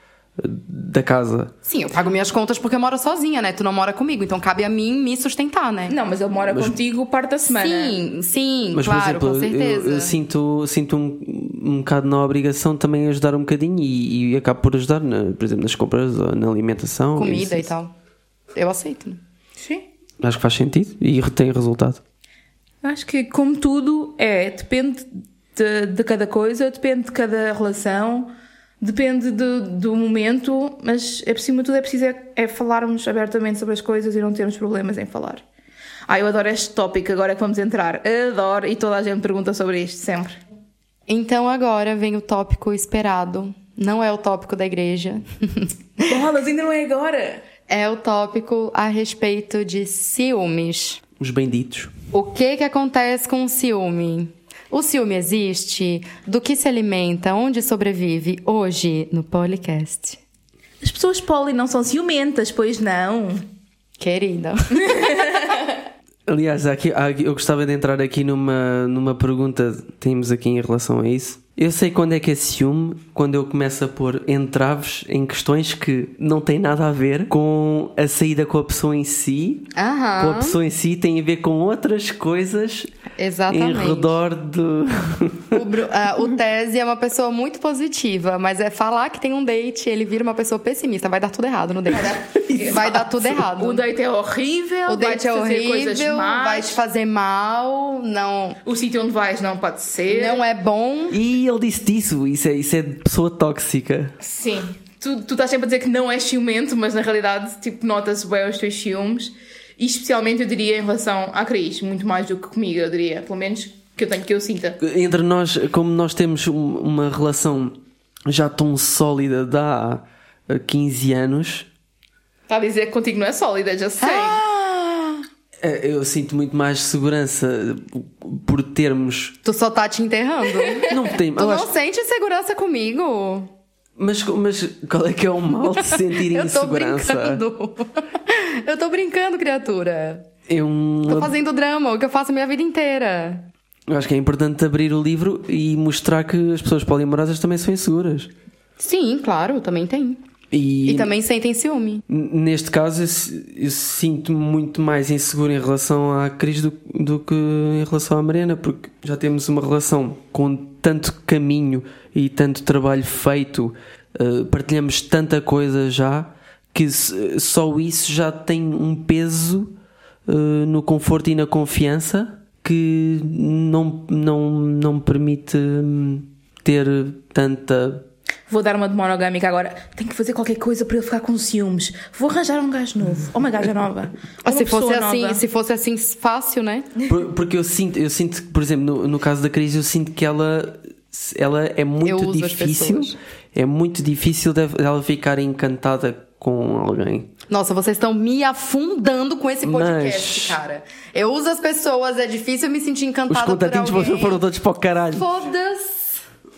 da casa. Sim, eu pago minhas contas porque eu moro sozinha, né? Tu não mora comigo, então cabe a mim me sustentar, né? Não, mas ele mora contigo parte da semana. Sim, sim, Mas, claro, por com exemplo, eu- certeza. eu, sinto, sinto um, um bocado na obrigação também ajudar um bocadinho e, e acabo por ajudar, na, por exemplo, nas compras, na alimentação. Comida isso- e tal. Eu aceito, né? Sim. Acho que faz sentido e tem resultado. Acho que, como tudo, é, depende de, de cada coisa, depende de cada relação, depende do, do momento, mas é por cima de tudo é preciso é, é falarmos abertamente sobre as coisas e não termos problemas em falar. Ah, eu adoro este tópico agora que vamos entrar. Adoro, e toda a gente pergunta sobre isto, sempre. Então agora vem o tópico esperado. Não é o tópico da igreja. (laughs) Bolas, ainda não é agora! é o tópico a respeito de ciúmes. Os benditos. O que que acontece com o ciúme? O ciúme existe? Do que se alimenta? Onde sobrevive? Hoje no Policast. As pessoas poli não são ciumentas, pois não? Querida. (laughs) Aliás, aqui- eu gostava de entrar aqui numa, numa pergunta que temos aqui em relação a isso. Eu sei quando é que é ciúme, quando eu começo a pôr entraves em questões que não têm nada a ver com a saída com a pessoa em si. Aham. Com a pessoa em si tem a ver com outras coisas Exatamente. em redor do. O, Bru- ah, o Tese é uma pessoa muito positiva, mas é falar que tem um date, ele vira uma pessoa pessimista. Vai dar tudo errado no date. Vai dar tudo errado. O date é horrível, O vai date te é fazer coisas horrível, vai te fazer mal, não, o sítio onde vais não pode ser. não é bom. E ele disse disso, isso é, isso é de pessoa tóxica. Sim. Tu, tu estás sempre a dizer que não és ciumento, mas na realidade, tipo, nota-se bem os teus ciúmes. E especialmente, eu diria, em relação à Cris, muito mais do que comigo, eu diria. Pelo menos que eu tenho que eu sinta. Entre nós, como nós temos um- uma relação já tão sólida de há eh, 15 anos, Está a dizer que contigo não é sólida, já sei. Ah, eh, eu sinto muito mais segurança por termos. tu só tá te enterrando. (laughs) Não tem. tu eu não acho- sente segurança comigo. mas, mas qual é que é o mal de sentir (laughs) Eu tô insegurança? brincando. (laughs) Eu tô brincando, criatura. É um. Tô fazendo drama, o que eu faço a minha vida inteira. Eu acho que é importante abrir o livro e mostrar que as pessoas poliamorosas também são inseguras. Sim, claro, também tem. E, E também sentem ciúme. neste caso, eu, eu sinto-me muito mais inseguro em relação à Cris do, do que em relação à Mariana, porque já temos uma relação com tanto caminho e tanto trabalho feito, eh, partilhamos tanta coisa já, que s- só isso já tem um peso eh, no conforto e na confiança que não, não, não me permite hum, ter tanta. Vou dar uma de monogâmica agora. Tenho que fazer qualquer coisa para ele ficar com ciúmes. Vou arranjar um gajo novo. Ou uma gaja nova. Ah, Ou se uma fosse assim, nova. se fosse assim fácil, né? Por- Porque eu sinto, eu sinto que, por exemplo, no, no caso da Cris, eu sinto que ela, ela é muito difícil. É muito difícil de- dela ficar encantada com alguém. Nossa, vocês estão me afundando com esse podcast, Mas- cara. Eu uso as pessoas, é difícil eu me sentir Os encantada por contatinhos alguém. foram todos para o caralho. Foda-se.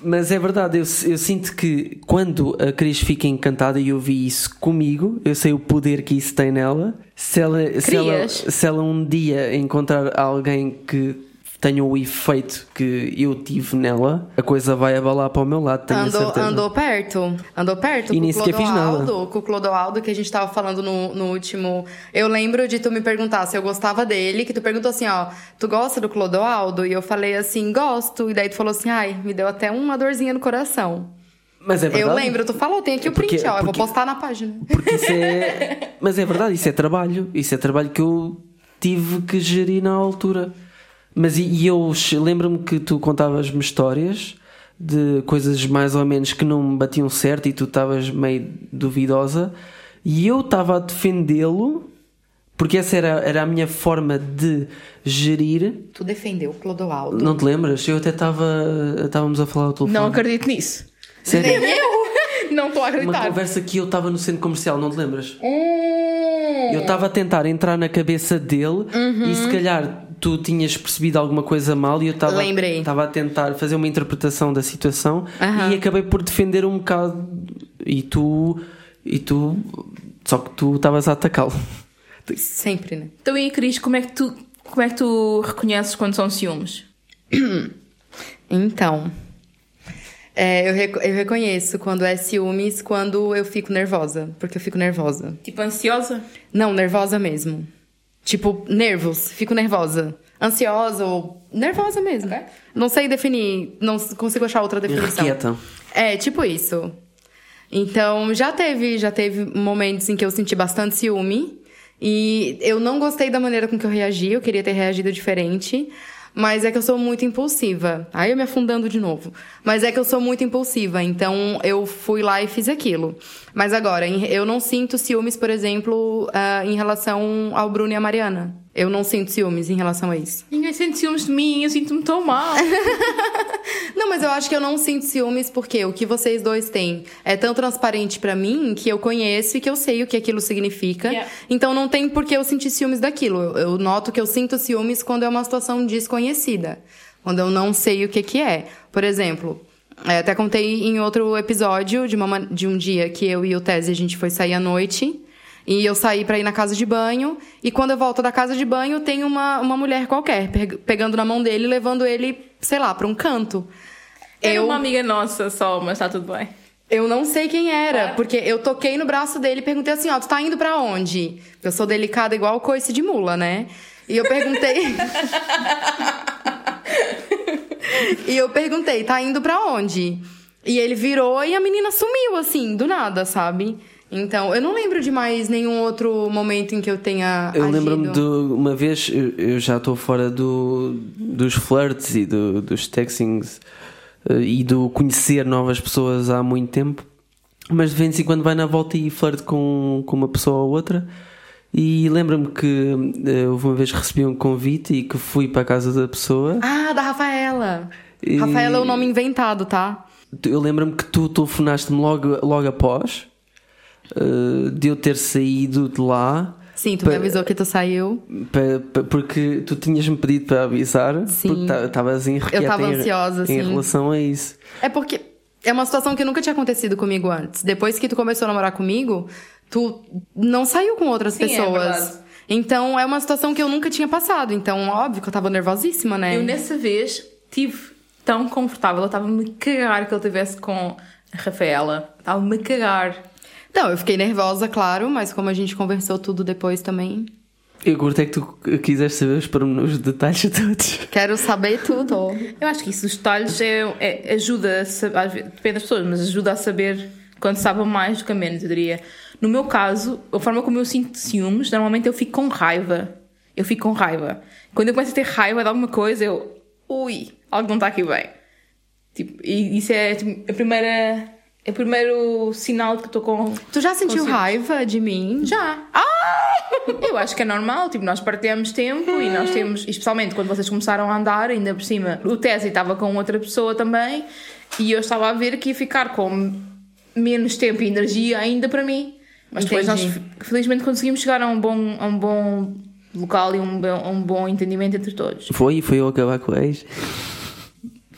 Mas é verdade, eu, eu sinto que quando a Cris fica encantada e eu vi isso comigo, eu sei o poder que isso tem nela. Se ela, se ela, se ela um dia encontrar alguém que tenha o efeito que eu tive nela, a coisa vai abalar para o meu lado, tenho Andou, certeza. andou perto. Andou perto E nem sequer fiz nada. Com o Clodoaldo, que a gente tava falando no, no último. Eu lembro de tu me perguntar se eu gostava dele, que tu perguntou assim, ó, tu gosta do Clodoaldo? E eu falei assim, gosto. E daí tu falou assim, ai, me deu até uma dorzinha no coração. Mas é verdade. Eu lembro, tu falou, tem aqui o print, Porque- ó, eu vou postar na página. Porque isso é. (laughs) Mas é verdade, isso é trabalho. Isso é trabalho que eu tive que gerir na altura. Mas e, e eu lembro-me que tu contavas-me histórias de coisas mais ou menos que não me batiam certo e tu estavas meio duvidosa e eu estava a defendê-lo porque essa era, era a minha forma de gerir. Tu defendeu o Clodoaldo. Não te lembras? Eu até estava. Estávamos a falar ao telefone. Não acredito nisso. Sério? (laughs) Não estou a Uma acreditar. conversa que eu estava no centro comercial, não te lembras? Hum. Eu estava a tentar entrar na cabeça dele e se calhar tu tinhas percebido alguma coisa mal e eu estava Lembrei. estava a tentar fazer uma interpretação da situação Aham. e acabei por defender um bocado e tu e tu só que tu estavas a atacá-lo. Sempre, né? Então e Cris, como é que tu, como é que tu reconheces quando são ciúmes? (clears throat) Então, é, eu, reco- eu reconheço quando é ciúmes, quando eu fico nervosa. Porque eu fico nervosa. Tipo ansiosa? Não, nervosa mesmo. Tipo, nervos. Fico nervosa. Ansiosa ou nervosa mesmo. Ok. Não sei definir, não consigo achar outra definição. Irrequieta. É, tipo isso. Então, já teve, já teve momentos em que eu senti bastante ciúme. E eu não gostei da maneira com que eu reagi, eu queria ter reagido diferente. Mas é que eu sou muito impulsiva. Aí eu me afundando de novo. Mas é que eu sou muito impulsiva, então eu fui lá e fiz aquilo. Mas agora, eu não sinto ciúmes, por exemplo, ah, em relação ao Bruno e a Mariana. Eu não sinto ciúmes em relação a isso. Ninguém sente ciúmes de mim, eu sinto-me tão mal. (laughs) Não, mas eu acho que eu não sinto ciúmes porque o que vocês dois têm é tão transparente pra mim que eu conheço e que eu sei o que aquilo significa. Yeah. Então não tem por que eu sentir ciúmes daquilo. Eu, eu noto que eu sinto ciúmes quando é uma situação desconhecida. Quando eu não sei o que que é. Por exemplo, é, até contei em outro episódio de, uma, ma- de um dia que eu e o Tese a gente foi sair à noite. E eu saí pra ir na casa de banho. E quando eu volto da casa de banho, tem uma, uma mulher qualquer pe- pegando na mão dele e levando ele, sei lá, pra um canto. Era eu, uma amiga nossa só, mas está tudo bem. eu não sei quem era, porque eu toquei no braço dele e perguntei assim: ó, tu tá indo pra onde? Eu sou delicada igual coice de mula, né? E eu perguntei. (laughs) e eu perguntei: tá indo pra onde? E ele virou e a menina sumiu, assim, do nada, sabe? Então, eu não lembro de mais nenhum outro momento em que eu tenha. Eu lembro-me de uma vez, eu, já estou fora do, dos flirts e do- dos textings eh, e do conhecer novas pessoas há muito tempo, mas de vez em quando vai na volta e flerte com, com uma pessoa ou outra. E lembro-me que eh, houve uma vez recebi um convite e que fui para a casa da pessoa. Ah, da Rafaela. E- Rafaela é o nome inventado, tá? Eu lembro-me que tu telefonaste-me logo, logo após eh, de eu ter saído de lá. Sim, tu me Pa- avisou que tu saiu. Pa- pa- porque tu tinhas-me pedido para avisar Sim. porque estavas Eu tava ansiosa, em sim. relação a isso. É porque é uma situação que nunca tinha acontecido comigo antes. Depois que tu começou a namorar comigo, tu não saiu com outras Sim, é pessoas. verdade. Então é uma situação que eu nunca tinha passado. Então, óbvio que eu tava nervosíssima, né? Eu nessa vez tive tão confortável, eu estava-me a cagar que ele estivesse com a Rafaela. Estava-me a cagar. Não, eu fiquei nervosa, claro, mas como a gente conversou tudo depois também. Eu curto é que tu quiseres saber os os detalhes (laughs) todos. Quero saber tudo. Eu acho que isso, os detalhes, é, é- ajuda a saber, depende das pessoas, mas ajuda a saber quando sabe mais do que a menos, eu diria. No meu caso, a forma como eu sinto ciúmes, normalmente eu fico com raiva. Eu fico com raiva. Quando eu começo a ter raiva de alguma coisa, eu. Ui, algo não está aqui bem. Tipo, e isso é tipo, a primeira. É o primeiro sinal de que estou com. Tu já sentiu com raiva de mim? Já. Eu acho que é normal, tipo, nós partilhamos tempo e nós temos, especialmente quando vocês começaram a andar, ainda por cima, o Tese estava com outra pessoa também e eu estava a ver que ia ficar com menos tempo e energia ainda para mim. Mas depois nós, Entendi. felizmente, conseguimos chegar a um bom, a um bom local e um, um bom entendimento entre todos. Foi, foi eu acabar com a ex.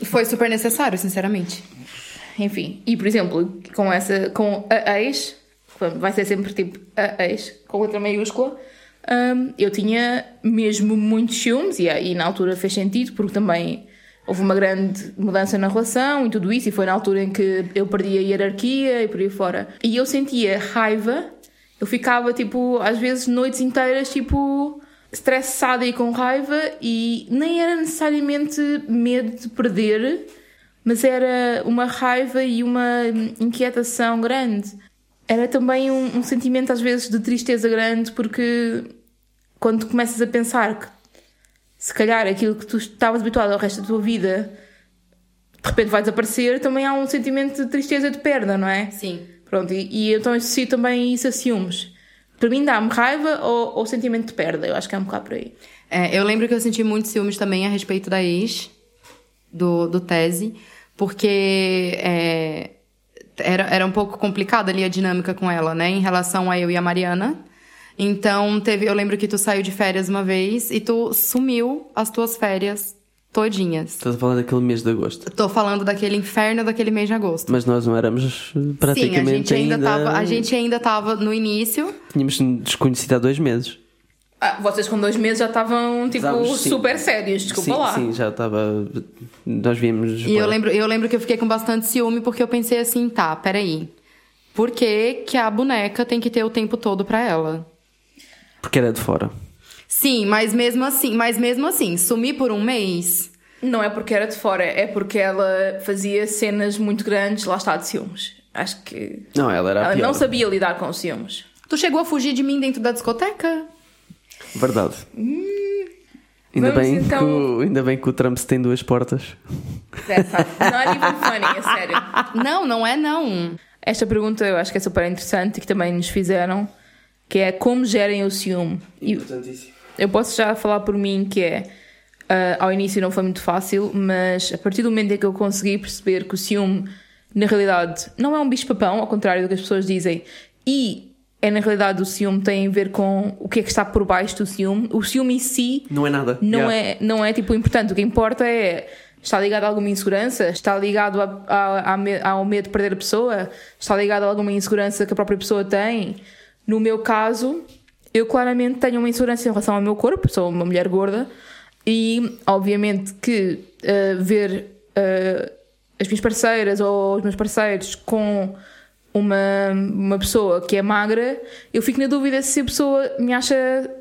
Foi super necessário, sinceramente. Enfim, e por exemplo, com essa, com a ex, vai ser sempre tipo a ex, com letra maiúscula, hum, eu tinha mesmo muitos ciúmes e, e na altura fez sentido porque também houve uma grande mudança na relação e tudo isso, e foi na altura em que eu perdi a hierarquia e por aí fora. E eu sentia raiva, eu ficava tipo, às vezes noites inteiras, tipo, estressada e com raiva, e nem era necessariamente medo de perder, mas era uma raiva e uma inquietação grande. Era também um, um sentimento, às vezes, de tristeza grande, porque quando começas a pensar que se calhar aquilo que tu estavas habituado ao resto da tua vida de repente vai desaparecer, também há um sentimento de tristeza de perda, não é? Sim. Pronto, e, e eu então associo também isso a ciúmes. Para mim dá-me raiva ou, ou sentimento de perda, eu acho que é um bocado por aí. É, eu lembro que eu senti muito ciúmes também a respeito da ex, do, do Tese, porque é, era, era um pouco complicada ali a dinâmica com ela, né? Em relação a eu e a Mariana. Então, teve, eu lembro que tu saiu de férias uma vez e tu sumiu as tuas férias todinhas. Estás a falar daquele mês de agosto. Tô falando daquele inferno daquele mês de agosto. Mas nós não éramos eh, Sim, praticamente a gente ainda, ainda. tava, a gente ainda tava no início. Tínhamos desconhecido há dois meses. Ah, vocês com dois meses já estavam, tipo, Estávamos, super sérios, desculpa sim, lá. sim, já estava. Nós víamos. E eu lembro, eu lembro que eu fiquei com bastante ciúme porque eu pensei assim, tá, peraí. Por que, que a boneca tem que ter o tempo todo pra ela? Porque era de fora. Sim, mas mesmo assim, mas mesmo assim, sumir por um mês. Não é porque era de fora, é porque ela fazia cenas muito grandes, lá está, de ciúmes. Acho que Não, ela era a ela pior. não sabia lidar com os ciúmes. Tu chegou a fugir de mim dentro da discoteca? Verdade. Ainda, Vamos bem então- que o, ainda bem que o Trump tem duas portas. That's not even funny, é sério. Não, não é não. Esta pergunta eu acho que é super interessante e que também nos fizeram, que é como gerem o ciúme. E eu posso já falar por mim que é, ah, ao início não foi muito fácil, mas a partir do momento em que eu consegui perceber que o ciúme, na realidade, não é um bicho-papão, ao contrário do que as pessoas dizem, e é na realidade o ciúme tem a ver com o que é que está por baixo do ciúme. O ciúme em si Não é nada. não, Yeah. é, não é tipo importante. O que importa é está ligado a alguma insegurança, está ligado a, a- a ao medo de perder a pessoa, está ligado a alguma insegurança que a própria pessoa tem. No meu caso, eu claramente tenho uma insegurança em relação ao meu corpo, sou uma mulher gorda e obviamente que uh, ver uh, as minhas parceiras ou os meus parceiros com uma, uma pessoa que é magra, eu fico na dúvida se a pessoa me acha,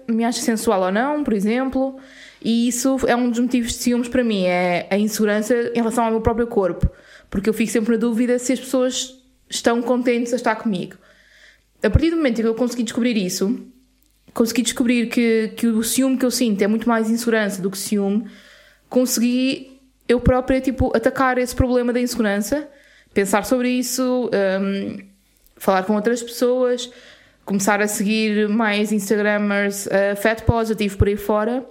me acha sensual ou não, por exemplo. E isso é um dos motivos de ciúmes para mim, é a insegurança em relação ao meu próprio corpo. Porque eu fico sempre na dúvida se as pessoas estão contentes a estar comigo. A partir do momento em que eu consegui descobrir isso, consegui descobrir que, que o ciúme que eu sinto é muito mais insegurança do que ciúme, consegui eu própria tipo, atacar esse problema da insegurança, pensar sobre isso, hum, falar com outras pessoas, começar a seguir mais Instagrammers uh, fat positive por aí fora.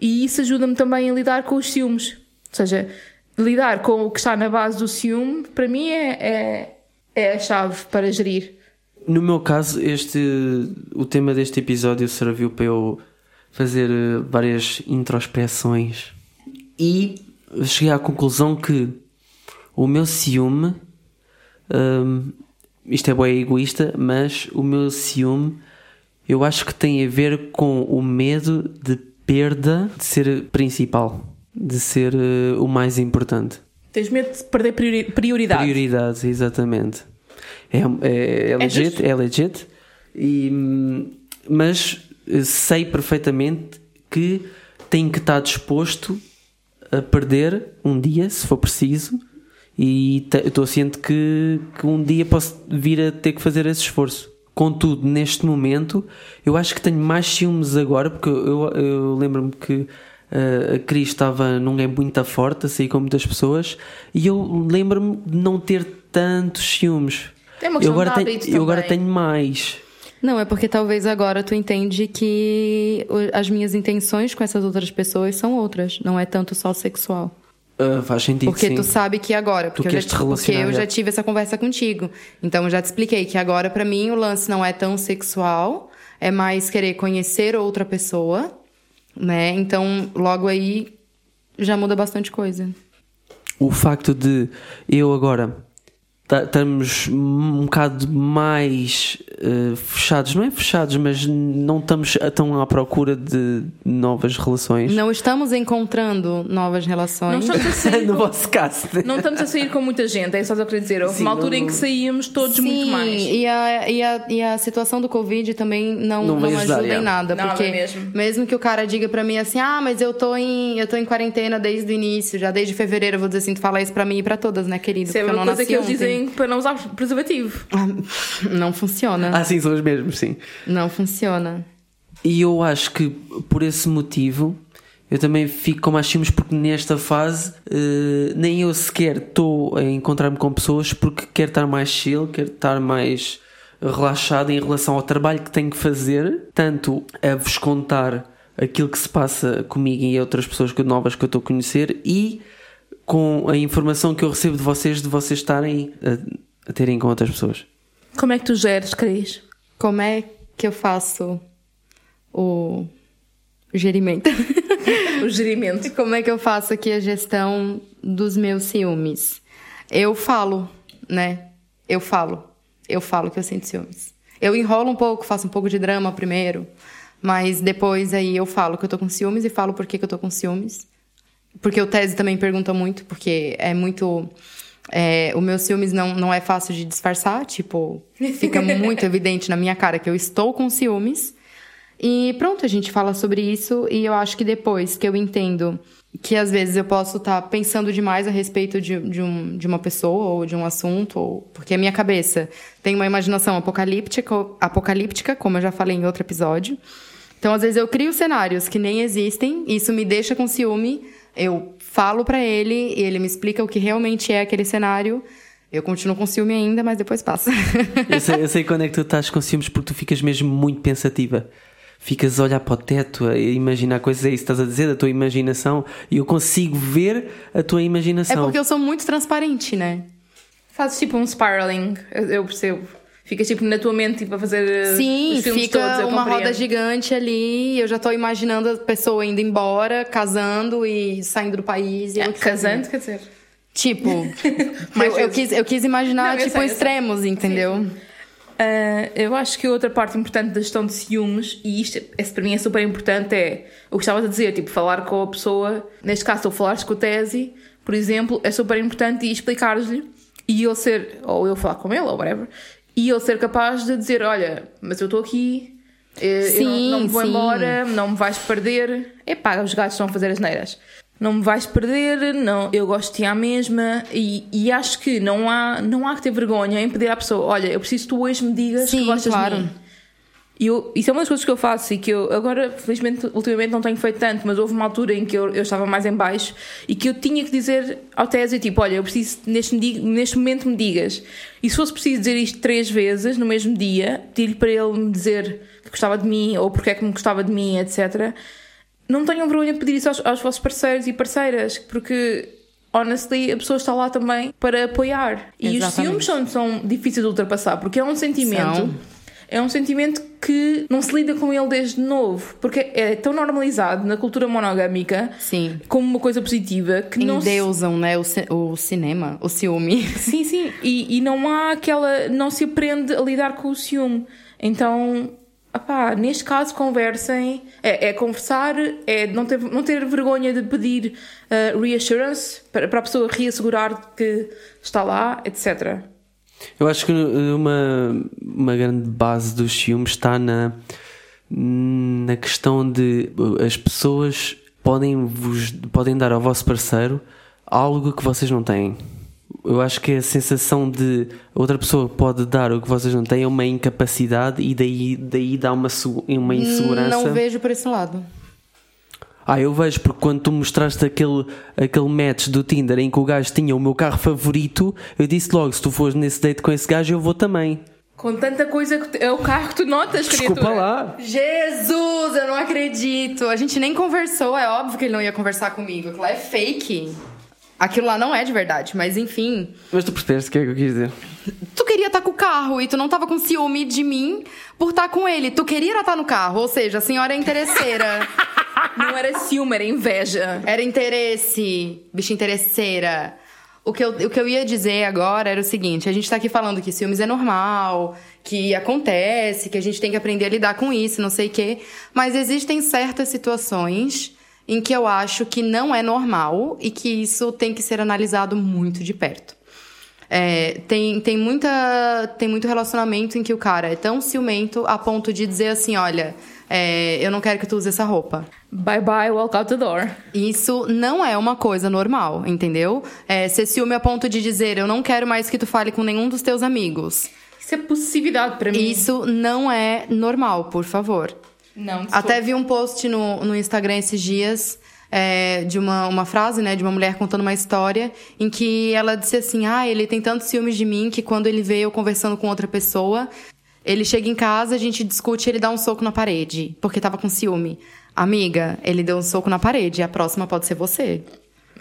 E isso ajuda-me também a lidar com os ciúmes. Ou seja, lidar com o que está na base do ciúme, para mim é, é, é a chave para gerir. No meu caso, este, o tema deste episódio serviu para eu fazer eh, várias introspeções e cheguei à conclusão que o meu ciúme, hum, isto é bem egoísta, mas o meu ciúme eu acho que tem a ver com o medo de perda de ser principal, de ser uh, o mais importante. Tens medo de perder priori prioridade. Prioridades, exatamente. É, é, é legit, é, é legit. E, mas sei perfeitamente que tenho que estar disposto a perder um dia, se for preciso, e estou ciente que, que um dia posso vir a ter que fazer esse esforço. Contudo, neste momento, eu acho que tenho mais ciúmes agora, porque eu, eu lembro-me que uh, a Cris estava num game muito forte, a sair com muitas pessoas, e eu lembro-me de não ter tantos ciúmes. É uma eu agora, de tenho, eu agora tenho mais. Não, é porque talvez agora tu entende que as minhas intenções com essas outras pessoas são outras, não é tanto só sexual. Uh, faz sentido, Porque sim. tu sabe que agora, porque, eu já, porque eu já tive essa conversa contigo. Então eu já te expliquei que agora para mim o lance não é tão sexual, é mais querer conhecer outra pessoa, né? Então logo aí já muda bastante coisa. O facto de eu agora estamos um bocado mais uh, fechados, não é fechados, mas não estamos tão à procura de novas relações. Não estamos encontrando novas relações. Não estamos a (laughs) sair no com... vosso caso. Não estamos a sair com muita gente, é só o que eu queria dizer. Houve Sim, uma altura não... em que saímos todos Sim, muito mais. E a, e, a, e a situação do Covid também não, não, não ajuda ajudar, em nada. Não, porque é mesmo. mesmo que o cara diga pra mim assim, ah, mas eu tô em, eu tô em quarentena desde o início, já desde fevereiro, eu vou dizer assim, tu fala isso pra mim e pra todas, né, querido? Isso é uma coisa que eles dizem para não usar preservativo. Ah, (laughs) não funciona. Ah, sim, são os mesmos, sim. Não funciona. E eu acho que por esse motivo eu também fico com mais ciúmes porque nesta fase uh, nem eu sequer estou a encontrar-me com pessoas porque quero estar mais chill, quero estar mais relaxado em relação ao trabalho que tenho que fazer, tanto a vos contar aquilo que se passa comigo e outras pessoas novas que eu estou a conhecer e com a informação que eu recebo de vocês, de vocês estarem a, a terem com outras pessoas. Como é que tu geres, Cris? Como é que eu faço o gerimento? (laughs) o gerimento. Como é que eu faço aqui a gestão dos meus ciúmes? Eu falo, né? Eu falo. Eu falo que eu sinto ciúmes. Eu enrolo um pouco, faço um pouco de drama primeiro, mas depois aí eu falo que eu tô com ciúmes e falo por que, que eu tô com ciúmes. Porque o Tese também pergunta muito, porque é muito. É, o meu ciúmes não, não é fácil de disfarçar, tipo, fica muito (laughs) evidente na minha cara que eu estou com ciúmes. E pronto, a gente fala sobre isso e eu acho que depois que eu entendo que às vezes eu posso estar tá pensando demais a respeito de, de, um, de uma pessoa ou de um assunto, ou, porque a minha cabeça tem uma imaginação apocalíptica, apocalíptica, como eu já falei em outro episódio. Então, às vezes eu crio cenários que nem existem, isso me deixa com ciúme eu falo para ele e ele me explica o que realmente é aquele cenário. Eu continuo com ciúme ainda, mas depois passa. (laughs) eu, sei, eu sei quando é que tu estás com ciúmes porque tu ficas mesmo muito pensativa. Ficas a olhar para o teto, a imaginar coisas, é isso que estás a dizer, da tua imaginação, e eu consigo ver a tua imaginação. É porque eu sou muito transparente, né? Fazes tipo um spiraling, eu percebo. Fica tipo na tua mente tipo, a fazer eh, Sim, os filmes fica todos, uma roda gigante ali. Eu já tô imaginando a pessoa indo embora, casando e saindo do país. E é, casando, quer dizer. Tipo, (laughs) eu, eu, quis, eu quis imaginar, Não, tipo, sei, extremos, entendeu? Uh, eu acho que outra parte importante da gestão de ciúmes, e isto esse para mim é super importante, é o que estavas a dizer, tipo, falar com a pessoa, neste caso, se eu falares com o Tese, por exemplo, é super importante e explicar-lhe e ele ser, ou eu falar com ele, ou whatever, e ele ser capaz de dizer: Olha, mas eu estou aqui, sim, eu não, não me vou sim. embora, não me vais perder. Epá, os gatos estão a fazer as neiras. Não me vais perder, não, eu gosto de ti à mesma e, e acho que não há, não há que ter vergonha em pedir à pessoa: Olha, eu preciso que tu hoje me digas sim, que gostas claro. de mim. E eu, isso é uma das coisas que eu faço e que eu agora, felizmente, ultimamente não tenho feito tanto, mas houve uma altura em que eu, eu estava mais em baixo e que eu tinha que dizer ao Tese, tipo, olha, eu preciso neste, neste momento me digas. E se fosse preciso dizer isto três vezes no mesmo dia, pedir-lhe para ele me dizer que gostava de mim ou porque é que me gostava de mim, etc. Não tenham vergonha de pedir isso aos, aos vossos parceiros e parceiras, porque honestly, a pessoa está lá também para apoiar. E Exatamente. os ciúmes são, são difíceis de ultrapassar, porque é um sentimento. São é um sentimento que não se lida com ele desde novo, porque é tão normalizado na cultura monogâmica sim. como uma coisa positiva que não Endeusam, se... né? O, ci o cinema, o ciúme. (laughs) Sim, sim. E, e não há aquela. Não se aprende a lidar com o ciúme. Então Epá, neste caso, conversem. É, é conversar, é não ter, não ter vergonha de pedir uh, reassurance para, para a pessoa reassegurar que está lá, etc. Eu acho que uma, uma grande base dos ciúmes está na, na questão de as pessoas podem, vos, podem dar ao vosso parceiro algo que vocês não têm. Eu acho que a sensação de outra pessoa pode dar o que vocês não têm é uma incapacidade e daí, daí dá uma, uma insegurança. Não vejo por esse lado. Ah, eu vejo, porque quando tu mostraste aquele, aquele match do Tinder em que o gajo tinha o meu carro favorito, eu disse logo: se tu fores nesse date com esse gajo, eu vou também. Com tanta coisa que é o carro que tu notas, Desculpa criatura. lá. Jesus, eu não acredito. A gente nem conversou, é óbvio que ele não ia conversar comigo. Aquilo lá é fake. Aquilo lá não é de verdade, mas enfim. Mas tu percebeste o que é que eu quis dizer? Tu queria estar com o carro e tu não tava com ciúme de mim por estar com ele. Tu queria estar no carro, ou seja, a senhora é interesseira. (laughs) Não era ciúme, era inveja. Era interesse, bicha interesseira. O que, eu, o que eu ia dizer agora era o seguinte: a gente tá aqui falando que ciúmes é normal, que acontece, que a gente tem que aprender a lidar com isso, não sei o quê. Mas existem certas situações em que eu acho que não é normal e que isso tem que ser analisado muito de perto. É, tem, tem, muita, tem muito relacionamento em que o cara é tão ciumento a ponto de dizer assim: olha, é, eu não quero que tu use essa roupa. Bye bye, walk out the door. Isso não é uma coisa normal, entendeu? É, ser ciúme a ponto de dizer: eu não quero mais que tu fale com nenhum dos teus amigos. Isso é possessividade para mim. Isso não é normal, por favor. Não, Até vi um post no, no Instagram esses dias é, de uma, uma frase, né, de uma mulher contando uma história em que ela disse assim: Ah, ele tem tantos ciúmes de mim que quando ele vê eu conversando com outra pessoa, ele chega em casa, a gente discute e ele dá um soco na parede, porque tava com ciúme. Amiga, ele deu um soco na parede, a próxima pode ser você.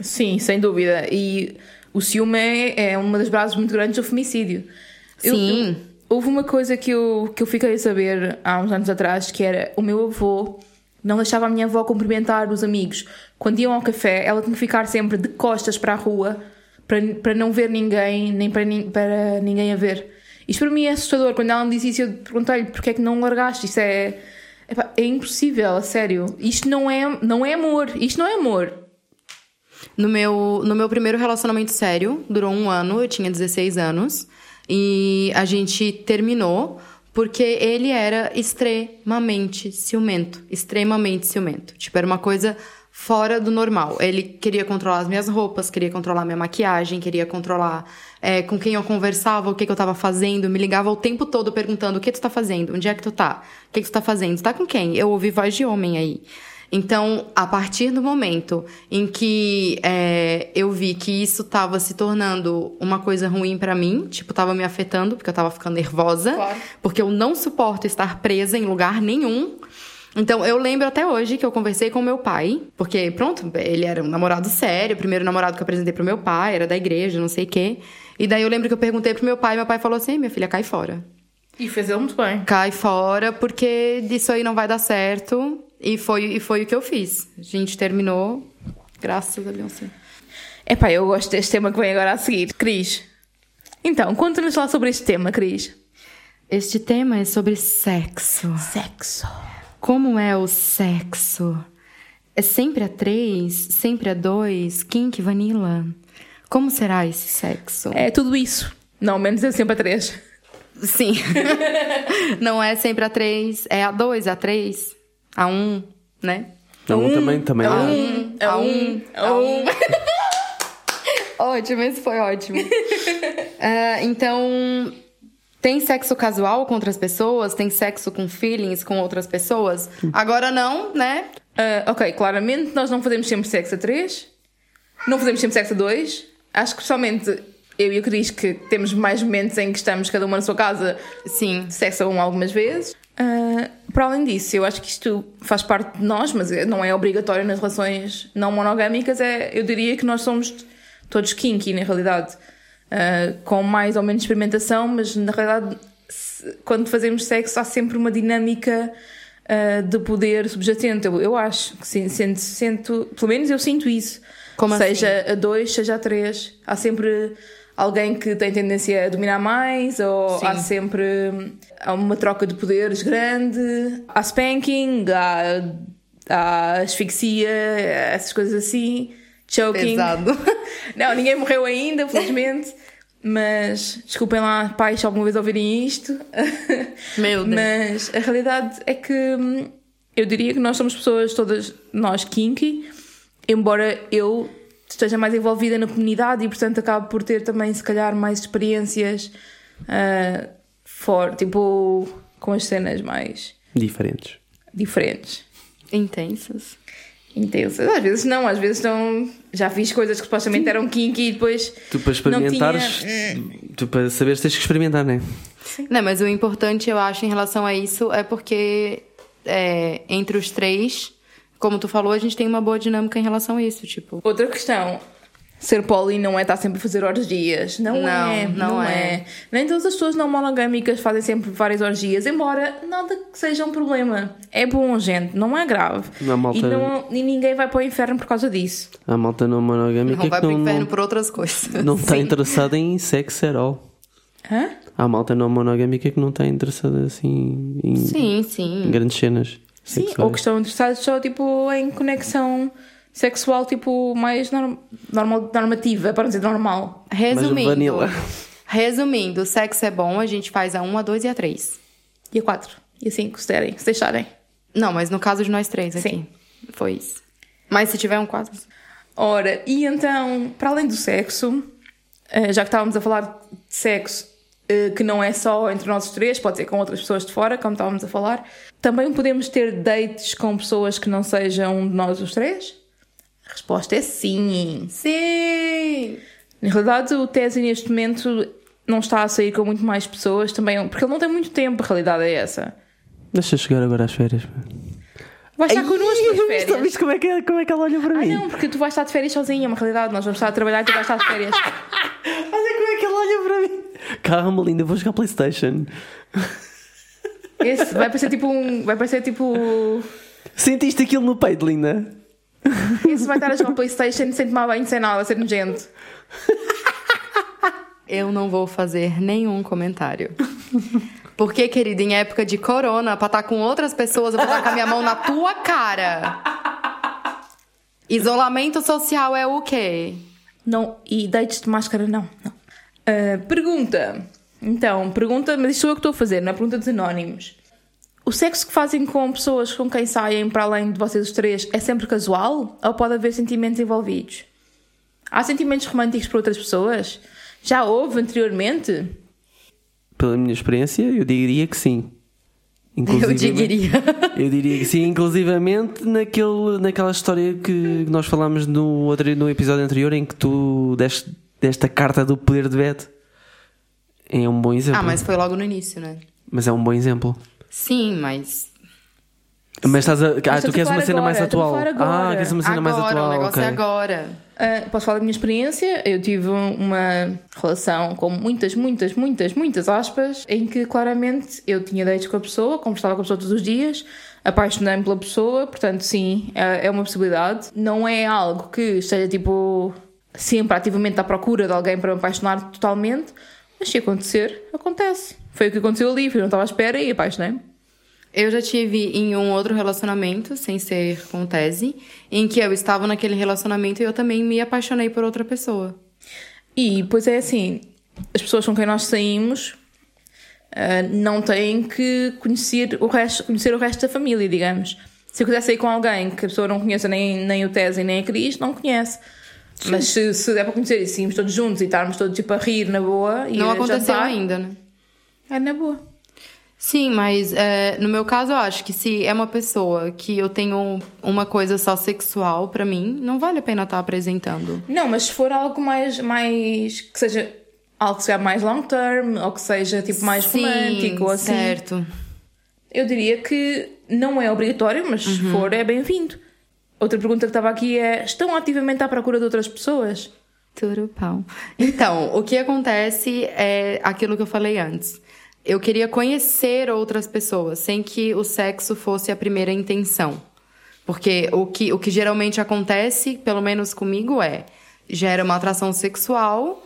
Sim, sem dúvida. E o ciúme é, é uma das bases muito grandes do femicídio. Eu- Sim. eu- houve uma coisa que eu, que eu fiquei a saber há uns anos atrás, que era o meu avô não deixava a minha avó cumprimentar os amigos. Quando iam ao café, ela tinha que ficar sempre de costas para a rua, para, para não ver ninguém, nem para, para ninguém a ver. Isto para mim é assustador. Quando ela me disse isso, eu perguntei-lhe porque é que não largaste. Isto é, é impossível, a sério. Isto não é, não é amor. Isto não é amor. No meu, no meu primeiro relacionamento sério, durou um ano, eu tinha 16 anos, e a gente terminou porque ele era extremamente ciumento. Extremamente ciumento. Tipo, era uma coisa fora do normal. Ele queria controlar as minhas roupas, queria controlar minha maquiagem, queria controlar é, com quem eu conversava, o que, que eu tava fazendo, me ligava o tempo todo perguntando o que tu tá fazendo, onde é que tu tá, o que, que tu tá fazendo, tu tá com quem? Eu ouvi voz de homem aí. Então, a partir do momento em que é, eu vi que isso estava se tornando uma coisa ruim pra mim, tipo, tava me afetando, porque eu tava ficando nervosa, Claro. porque eu não suporto estar presa em lugar nenhum. Então, eu lembro até hoje que eu conversei com meu pai, porque, pronto, ele era um namorado sério, o primeiro namorado que eu apresentei pro meu pai, era da igreja, não sei o quê. E daí eu lembro que eu perguntei pro meu pai, e meu pai falou assim: minha filha, cai fora E fez muito bem. cai fora, porque disso aí não vai dar certo. E foi, e foi o que eu fiz. A gente terminou, graças a Beyoncé. Epá, eu gosto deste tema que vem agora a seguir. Cris, então, conta-nos lá sobre este tema, Cris. Este tema é sobre sexo. Sexo. Como é o sexo? É sempre a três? Sempre a dois? Kink, vanilla? Como será esse sexo? É tudo isso. Não, menos é sempre a três. Sim. (laughs) não é sempre a três, é a dois, a três, a um, né? Não, também, também. É Ah, um, a um, é um. (laughs) Ótimo, esse foi ótimo. (laughs) Ah, então, tem sexo casual com outras pessoas? Tem sexo com feelings com outras pessoas? Agora não, né? Ah, ok, claramente nós não fazemos sempre sexo a três. Não fazemos sempre sexo a dois. Acho que especialmente eu e a Cris que temos mais momentos em que estamos cada uma na sua casa Sim. sexo a um algumas vezes. Ah, para além disso, eu acho que isto faz parte de nós, mas não é obrigatório nas relações não monogâmicas. É, eu diria que nós somos todos kinky, na realidade, Ah, com mais ou menos experimentação, mas na realidade, se- quando fazemos sexo, há sempre uma dinâmica ah, de poder subjacente. Eu, eu acho que sim, sinto, sinto, pelo menos eu sinto isso. Como seja a dois, seja a três, há sempre alguém que tem tendência a dominar mais, ou Sim. há sempre há uma troca de poderes grande, há spanking, há, há asfixia, essas coisas assim, choking. Pesado. (laughs) Não, ninguém morreu ainda, felizmente. Mas desculpem lá, pais, se alguma vez ouvirem isto. (laughs) Meu Deus. Mas a realidade é que hum, eu diria que nós somos pessoas todas, nós kinky, embora eu esteja mais envolvida na comunidade e portanto acabo por ter também se calhar mais experiências ah, for, tipo com as cenas mais Diferentes. diferentes. Intensas. Intensas. Às vezes não, às vezes não. Já fiz coisas que supostamente eram kinky e depois. Tu para experimentares, tinha- tu para saberes tens que experimentar, não é? Não, mas o importante, eu acho, em relação a isso, é porque é, entre os três, como tu falou, a gente tem uma boa dinâmica em relação a isso, tipo. Outra questão. Ser poli não é estar sempre a fazer orgias. Não, Não, é. não Não, é. é. Nem todas as pessoas não monogâmicas fazem sempre várias orgias, embora nada que seja um problema. É bom, gente. Não é grave. Não, malta- E, não, e ninguém vai para o inferno por causa disso. A malta não monogâmica Não vai que pro não, inferno não, por outras coisas. não está interessada em sexo at all. Hã? Há malta não monogâmica que não está interessada assim em, Sim, em sim. grandes cenas. Sim, sexuais. ou que estão interessados só tipo em conexão sexual tipo mais norm- normal, normativa, para não dizer normal. Resumindo. vanilla. Resumindo, sexo é bom, a gente faz a 1, a 2 e a 3. E a quatro. E a cinco, se derem, se deixarem. Não, mas no caso de nós três aqui. Sim. Foi isso. Mas se tiver um 4. Ora, e então, para além do sexo, eh, já que estávamos a falar de sexo eh, que não é só entre nós os três, pode ser com outras pessoas de fora, como estávamos a falar, também podemos ter dates com pessoas que não sejam de nós os três? A resposta é sim. Sim! Na realidade, o Tese neste momento não está a sair com muito mais pessoas também, porque ele não tem muito tempo, a realidade é essa. Deixa chegar agora às férias. Vai estar connosco nas férias. viste como, é que, como é que ela olha para Ah, mim? não, porque tu vais estar de férias sozinha, é uma realidade. Nós vamos estar a trabalhar e tu vais estar de férias. (laughs) Olha como é que ela olha para mim. Calma, linda, vou jogar Playstation. Esse vai parecer tipo um. Vai parecer tipo. Sentiste aquilo no peito, linda? Esse vai estar a jogar Playstation sem tomar banho, sem nada, ser nojento. Eu não vou fazer nenhum comentário. Porque, querida, em época de corona, pra estar com outras pessoas, eu vou tacar minha mão na tua cara. Isolamento social é o quê? Não, e dates de máscara, não. não. Ah, pergunta. Então, pergunta, mas isto sou eu que estou a fazer, não é pergunta dos anónimos. O sexo que fazem com pessoas com quem saem para além de vocês os três é sempre casual? Ou pode haver sentimentos envolvidos? Há sentimentos românticos por outras pessoas? Já houve anteriormente? Pela minha experiência, eu diria que sim. Eu diria. (laughs) Eu diria que sim, inclusivamente naquele, naquela história que nós falámos no, outro, no episódio anterior em que tu deste, deste a carta do poder de veto. É um bom exemplo. Ah, mas foi logo no início, né? Mas é um bom exemplo. Sim, mas. Mas estás a. Ah, tu queres uma cena mais agora, a atual. Ah, queres uma cena mais agora, atual. o negócio ok. é agora. Ah, posso falar da minha experiência? Eu tive uma relação com muitas, muitas, muitas, muitas aspas, em que claramente eu tinha dates com a pessoa, conversava com a pessoa todos os dias, apaixonei-me pela pessoa, portanto, sim, é é uma possibilidade. Não é algo que esteja tipo sempre ativamente à procura de alguém para me apaixonar totalmente, mas se acontecer, acontece. Foi o que aconteceu ali, eu não estava à espera e apaixonei-me. Eu já tive em um outro relacionamento, sem ser com tese, em que eu estava naquele relacionamento e eu também me apaixonei por outra pessoa. E depois é assim, as pessoas com quem nós saímos ah, não têm que conhecer o, resto, conhecer o resto da família, digamos. Se eu quiser sair com alguém que a pessoa não conheça nem, nem o Tese nem a Cris, não conhece. Mas se, se é para conhecer e saímos todos juntos e estarmos todos tipo a rir na boa e Não aconteceu jantar, ainda, né? É na boa. Sim, mas é, no meu caso eu acho que se é uma pessoa que eu tenho uma coisa só sexual pra mim, não vale a pena estar apresentando. Não, mas se for algo mais, mais que seja algo que seja mais long term ou que seja tipo mais Sim, romântico ou assim. Certo. Eu diria que não é obrigatório, mas se for, é bem-vindo. Outra pergunta que estava aqui é: estão ativamente à procura de outras pessoas? Tudo pau. Então, o que acontece é aquilo que eu falei antes. Eu queria conhecer outras pessoas, sem que o sexo fosse a primeira intenção. Porque o que, o que geralmente acontece, pelo menos comigo, é gera uma atração sexual,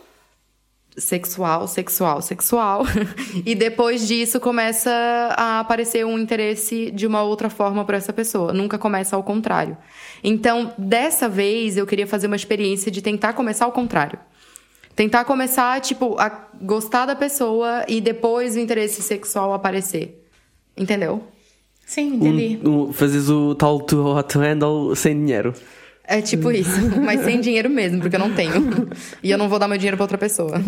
sexual, sexual, sexual. (laughs) e depois disso começa a aparecer um interesse de uma outra forma por essa pessoa. Nunca começa ao contrário. Então, dessa vez, eu queria fazer uma experiência de tentar começar ao contrário. Tentar começar, tipo, a gostar da pessoa e depois o interesse sexual aparecer. Entendeu? Sim, entendi. Um, um, fazes o tal to hot handle sem dinheiro. É tipo isso, mas sem (laughs) dinheiro mesmo, porque eu não tenho. E eu não vou dar meu dinheiro pra outra pessoa.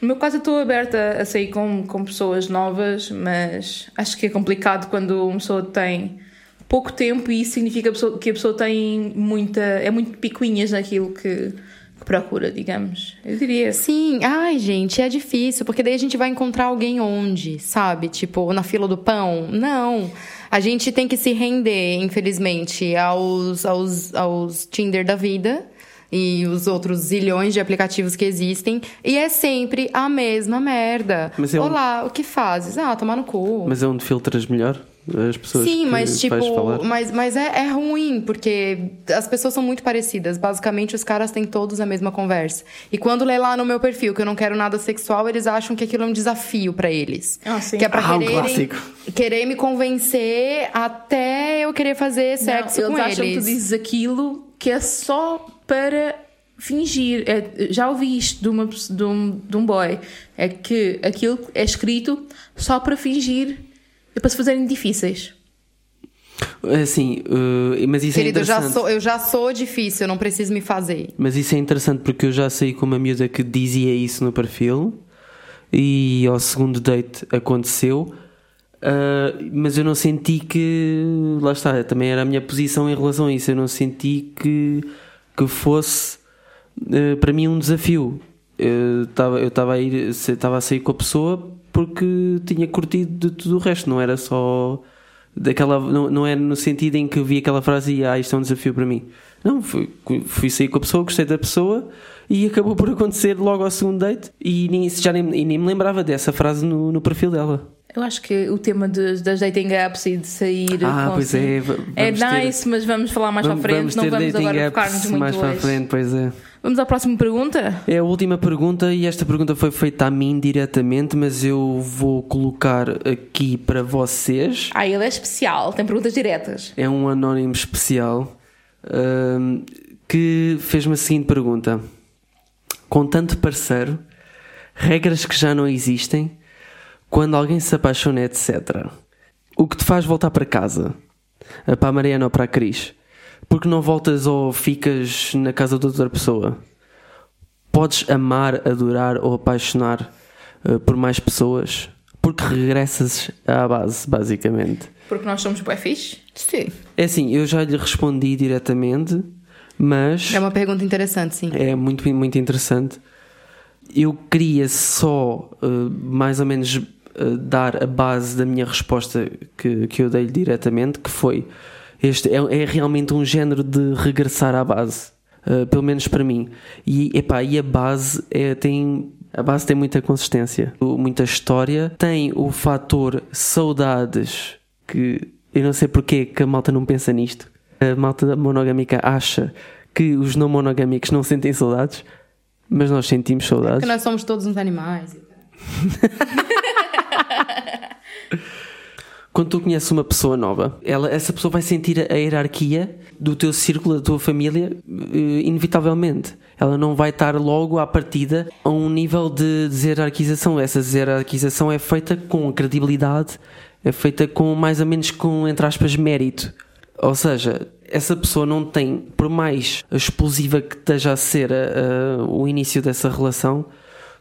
No meu caso, eu estou aberta a sair com, com pessoas novas, mas acho que é complicado quando uma pessoa tem pouco tempo e isso significa que a pessoa tem muita. é muito picuinhas naquilo que, que procura, digamos. Eu diria. Sim, ai, gente, é difícil, porque daí a gente vai encontrar alguém onde, sabe? Tipo, na fila do pão? Não. A gente tem que se render, infelizmente, aos, aos, aos Tinder da vida e os outros zilhões de aplicativos que existem. E é sempre a mesma merda. Mas é um- Olá, o que fazes? Ah, tomar no cu. Mas é onde filtras melhor as pessoas Sim, que mas tipo, mas, mas é, é ruim, porque as pessoas são muito parecidas. Basicamente, os caras têm todos a mesma conversa. E quando lê lá no meu perfil que eu não quero nada sexual, eles acham que aquilo é um desafio pra eles. Ah, sim. Que é pra Ah, um quererem, clássico. querer me convencer até eu querer fazer sexo não, com eles acham que tu eles. dizes aquilo que é só para fingir. É, já ouvi isto de, uma, de, um, de um boy. É que aquilo é escrito só para fingir e para se fazerem difíceis. Assim, uh, mas isso Querido, é eu já, interessante. sou, eu já sou difícil, eu não preciso me fazer. Mas isso é interessante porque eu já saí com uma miúda que dizia isso no perfil e ao segundo date aconteceu. uh, mas eu não senti que. Lá está, também era a minha posição em relação a isso. Eu não senti que, que fosse uh, para mim um desafio. Eu estava eu estava a ir, estava a sair com a pessoa porque tinha curtido de tudo o resto, não era só daquela não, não é no sentido em que eu vi aquela frase e ah, isto é um desafio para mim. Não, fui, fui sair com a pessoa, gostei da pessoa e acabou por acontecer logo ao segundo date e nem, já nem, nem me lembrava dessa frase no, no perfil dela. Eu acho que o tema de- das dating apps e de sair. Ah, com pois assim- é, É ter- nice, mas vamos falar mais Vamos- para a frente. não vamos agora focar-nos muito mais para a hoje. frente, pois é. Vamos à próxima pergunta? É a última pergunta e esta pergunta foi feita a mim diretamente, mas eu vou colocar aqui para vocês. Ah, ele é especial, tem perguntas diretas. É um anónimo especial ahm, que fez-me a seguinte pergunta: Com tanto parceiro, regras que já não existem, quando alguém se apaixona, etc. O que te faz voltar para casa? Para a Mariana ou para a Cris? Porque não voltas ou ficas na casa de outra pessoa? Podes amar, adorar ou apaixonar ah, por mais pessoas? Porque regressas à base, basicamente. Porque nós somos bué fixe. Sim. É assim, eu já lhe respondi diretamente, mas É uma pergunta interessante, sim. é muito, muito interessante. Eu queria só uh, mais ou menos uh, dar a base da minha resposta que, que eu dei-lhe diretamente, que foi este é, é realmente um género de regressar à base, uh, pelo menos para mim. E, epá, e a base é, tem a base tem muita consistência, muita história, tem o fator saudades que eu não sei porque que a malta não pensa nisto. A malta monogâmica acha que os não monogâmicos não sentem saudades, mas nós sentimos saudades. Porque nós somos todos uns animais. (laughs) Quando tu conheces uma pessoa nova, ela, essa pessoa vai sentir a hierarquia do teu círculo, da tua família, eh, inevitavelmente. Ela não vai estar logo à partida a um nível de hierarquização. Essa hierarquização é feita com credibilidade, é feita com mais ou menos com, entre aspas, mérito. Ou seja, essa pessoa não tem, por mais explosiva que esteja a ser a- o início dessa relação,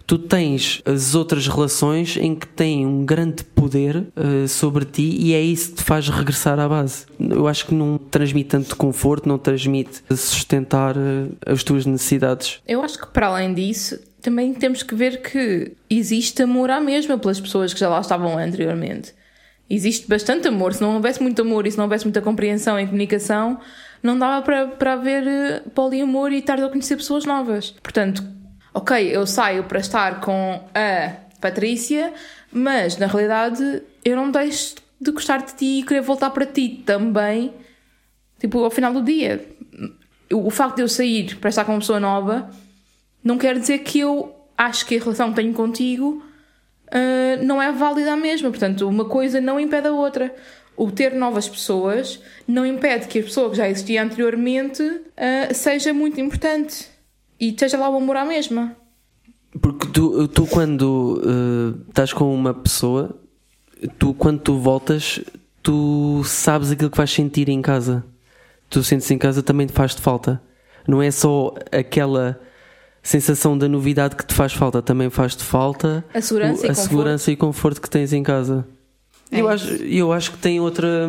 tu tens as outras relações em que têm um grande poder eh, sobre ti e é isso que te faz regressar à base. Eu acho que não transmite tanto conforto, não transmite sustentar eh, as tuas necessidades. Eu acho que para além disso, também temos que ver que existe amor à mesma pelas pessoas que já lá estavam anteriormente. Existe bastante amor. Se não houvesse muito amor e se não houvesse muita compreensão e comunicação, não dava para, para haver eh, poliamor e estar a conhecer pessoas novas. Portanto, ok, eu saio para estar com a Patrícia, mas na realidade eu não deixo de gostar de ti e querer voltar para ti também, tipo, ao final do dia. O facto de eu sair para estar com uma pessoa nova não quer dizer que eu acho que a relação que tenho contigo uh, não é válida a mesma. Portanto, uma coisa não impede a outra. O ter novas pessoas não impede que a pessoa que já existia anteriormente uh, seja muito importante e esteja lá o amor à mesma. Porque tu, tu quando uh, estás com uma pessoa, tu quando tu voltas, tu sabes aquilo que vais sentir em casa. Tu sentes em casa também te faz-te falta. Não é só aquela sensação da novidade que te faz falta, também faz-te falta a segurança, o, e, a conforto. segurança e conforto que tens em casa. É eu, acho, eu acho que tem outra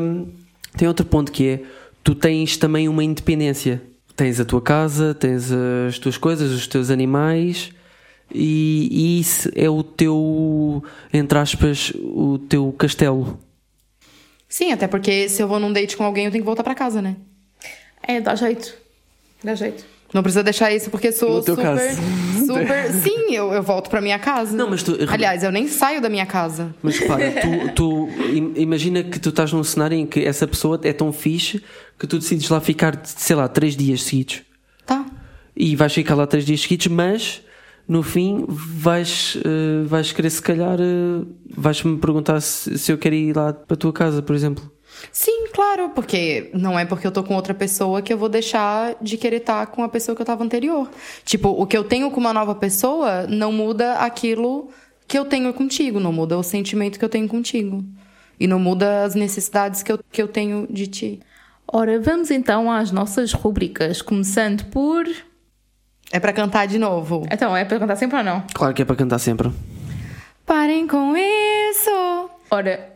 tem outro ponto que é tu tens também uma independência. Tens a tua casa, tens as tuas coisas, os teus animais e, e isso é o teu, entre aspas, o teu castelo. Sim, até porque se eu vou num date com alguém, eu tenho que voltar pra casa, né? É, dá jeito. Dá jeito. Não precisa deixar isso porque sou No teu super. caso. Super. (laughs) Sim, eu, eu volto pra minha casa. Não, mas tu- Aliás, eu nem saio da minha casa. Mas repara, (laughs) tu, tu im- imagina que tu estás num cenário em que essa pessoa é tão fixe que tu decides lá ficar, sei lá, três dias seguidos. Tá. E vais ficar lá três dias seguidos, mas no fim vais, eh, vais querer se calhar eh, vais-me perguntar se, se eu quero ir lá para a tua casa, por exemplo. Sim, claro, porque não é porque eu tô com outra pessoa que eu vou deixar de querer estar com a pessoa que eu tava anterior. Tipo, o que eu tenho com uma nova pessoa não muda aquilo que eu tenho contigo, não muda o sentimento que eu tenho contigo. E não muda as necessidades que eu, que eu tenho de ti. Ora, vamos então às nossas rubricas, começando por. É pra cantar de novo. Então, é para contar sempre ou não? Claro que é para cantar sempre. Parem com isso! Ora,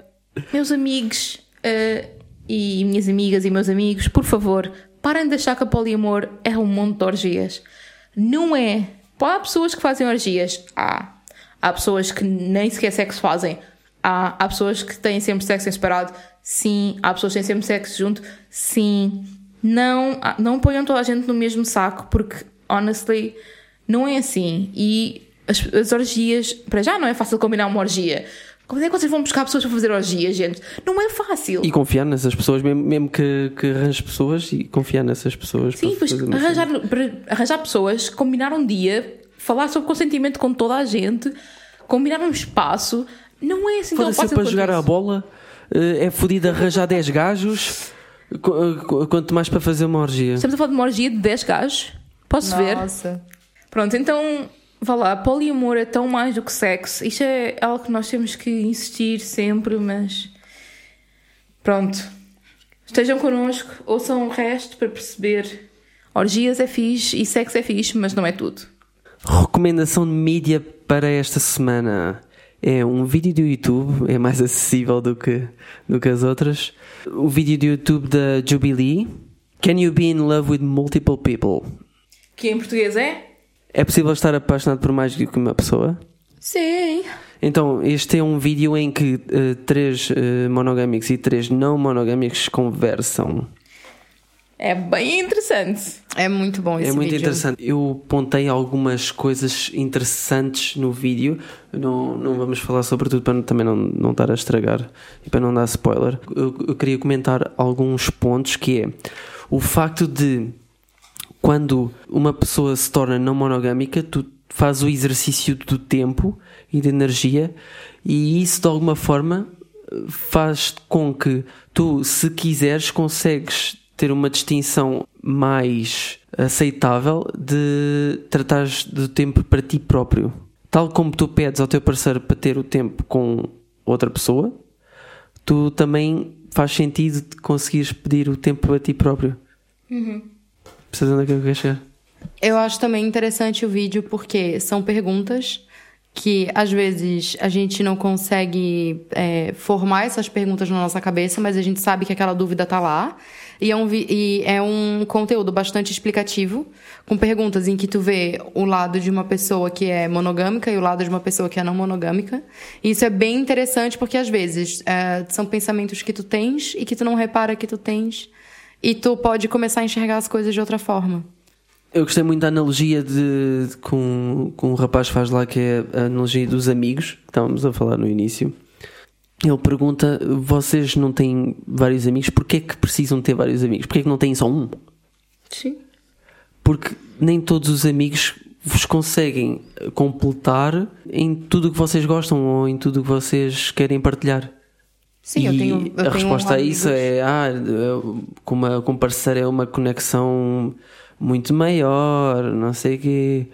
meus amigos eh, e minhas amigas e meus amigos, por favor, parem de achar que a poliamor é um monte de orgias. Não é. Há pessoas que fazem orgias. Há. Há pessoas que nem sequer sexo fazem. Há. Há pessoas que têm sempre sexo em separado. Sim. Há pessoas que têm sempre sexo junto. Sim. Não, não ponham toda a gente no mesmo saco, porque, honestly, não é assim. E as, as orgias, para já não é fácil combinar uma orgia. Como é que vocês vão buscar pessoas para fazer orgias, gente? Não é fácil. E confiar nessas pessoas, mesmo, mesmo que, que arranjes pessoas e confiar nessas pessoas. Sim, para pois arranjar, para arranjar pessoas, combinar um dia, falar sobre consentimento com toda a gente, combinar um espaço, não é assim tão Foda-se fácil para jogar isso. a bola, eh, é fodido arranjar 10 gajos, qu- quanto mais para fazer uma orgia. Estamos a falar de uma orgia de 10 gajos. Posso ver? Nossa. Pronto, então, vá lá, poliamor é tão mais do que sexo. Isto é algo que nós temos que insistir sempre, mas. Pronto. Estejam connosco, ouçam o resto para perceber. Orgias é fixe e sexo é fixe, mas não é tudo. Recomendação de mídia para esta semana é um vídeo do YouTube, é mais acessível do que, do que as outras. O vídeo do YouTube da Jubilee. Can you be in love with multiple people? Que em português é? É possível estar apaixonado por mais do que uma pessoa? Sim. Então, este é um vídeo em que eh, três eh, monogâmicos e três não monogâmicos conversam. É bem interessante. É muito bom esse é muito vídeo. interessante. Eu pontei algumas coisas interessantes no vídeo. Não, não vamos falar sobre tudo para também não, não estar a estragar e para não dar spoiler. Eu, eu queria comentar alguns pontos que é o facto de quando uma pessoa se torna não monogâmica, tu fazes o exercício do tempo e da energia e isso de alguma forma faz com que tu, se quiseres, consegues ter uma distinção mais aceitável de tratares do tempo para ti próprio. Tal como tu pedes ao teu parceiro para ter o tempo com outra pessoa, tu também faz sentido de conseguires pedir o tempo para ti próprio. Percebes onde que eu chegar? Eu acho também interessante o vídeo porque são perguntas que às vezes a gente não consegue é, formar essas perguntas na nossa cabeça, mas a gente sabe que aquela dúvida tá lá. E é, um, e é um conteúdo bastante explicativo, com perguntas em que tu vê o lado de uma pessoa que é monogâmica e o lado de uma pessoa que é não monogâmica. E isso é bem interessante porque às vezes é, são pensamentos que tu tens e que tu não repara que tu tens. E tu pode começar a enxergar as coisas de outra forma. Eu gostei muito da analogia de, de- com, com o rapaz faz lá, que é a analogia dos amigos, que estávamos a falar no início. Ele pergunta: vocês não têm vários amigos, porquê é que precisam ter vários amigos? Porquê é que não têm só um? Sim. Porque nem todos os amigos vos conseguem completar em tudo o que vocês gostam ou em tudo o que vocês querem partilhar. Sim, e eu tenho. Eu a tenho resposta a isso é: ah, com, uma, com um parceiro é uma conexão muito maior, não sei o quê.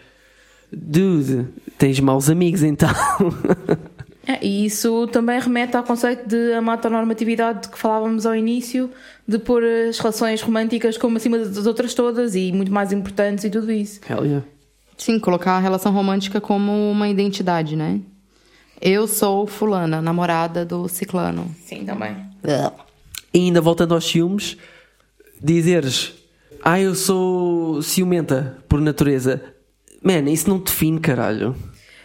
Dude, tens maus amigos então. (laughs) É, e isso também remete ao conceito de amatonormatividade de que falávamos ao início, de pôr as relações românticas como acima das outras todas e muito mais importantes e tudo isso. Hell yeah. Sim, colocar a relação romântica como uma identidade, né? Eu sou fulana, namorada do ciclano. Sim, também. E ainda voltando aos ciúmes, dizeres: Ah, eu sou ciumenta por natureza. Man, isso não define, caralho.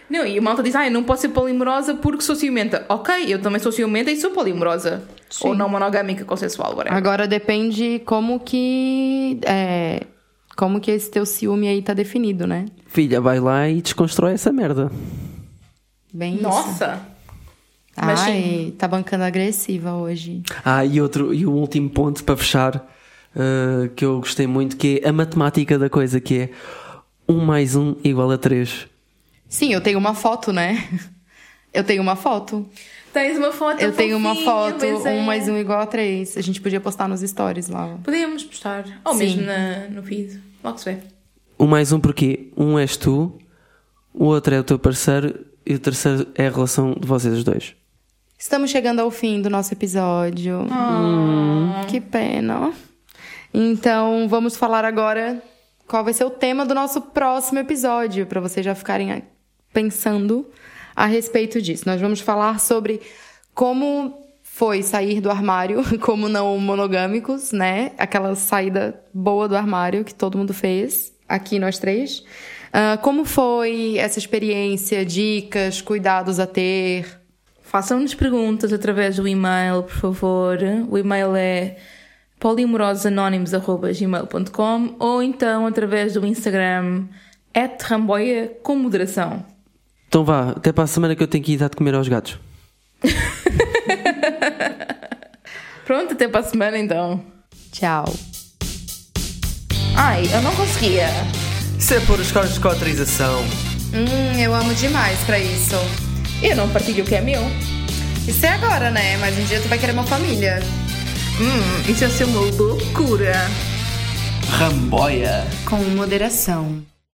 Não, e a malta diz, ah, eu não posso ser polimorosa porque sou ciumenta. Ok, eu também sou ciumenta e sou polimorosa. Ou não monogâmica, consensual, whatever. Agora depende como que. É, como que esse teu ciúme aí tá definido, né? Filha, vai lá e desconstrói essa merda. Bem isso. Nossa! Mas Ai, tá bancando agressiva hoje. Ah, e outro, e o último ponto para fechar, uh, que eu gostei muito, que é a matemática da coisa, que é 1 mais 1 igual a 3. Sim, eu tenho uma foto, né? Eu tenho uma foto. Tens uma foto Eu tenho uma foto, é. um mais um igual a três. A gente podia postar nos stories lá. Podemos postar. Ou Sim. mesmo na, no feed. Logo se vê. 1 mais 1 porque um és tu, o outro é o teu parceiro e o terceiro é a relação de vocês dois. Estamos chegando ao fim do nosso episódio. Hum, que pena. Então, vamos falar agora qual vai ser o tema do nosso próximo episódio, para vocês já ficarem a- pensando a respeito disso. Nós vamos falar sobre como foi sair do armário (laughs) como não monogâmicos, né? Aquela saída boa do armário que todo mundo fez, aqui nós três. Ah, como foi essa experiência, dicas, cuidados a ter, Façam-nos perguntas através do e-mail, por favor. O e-mail é polimorosanónimos.gmail.com ou então através do Instagram ramboia com moderação. Então vá, até para a semana que eu tenho que ir dar de comer aos gatos. (laughs) Pronto, até para a semana então. Tchau. Ai, eu não conseguia. Isso é por os carros de cotrização. Hum, eu amo demais pra isso. Eu não partilho o que é meu. Isso é agora, né? Mas um dia tu vai querer uma família. Hum, isso ia ser uma loucura. Ramboia. Com moderação.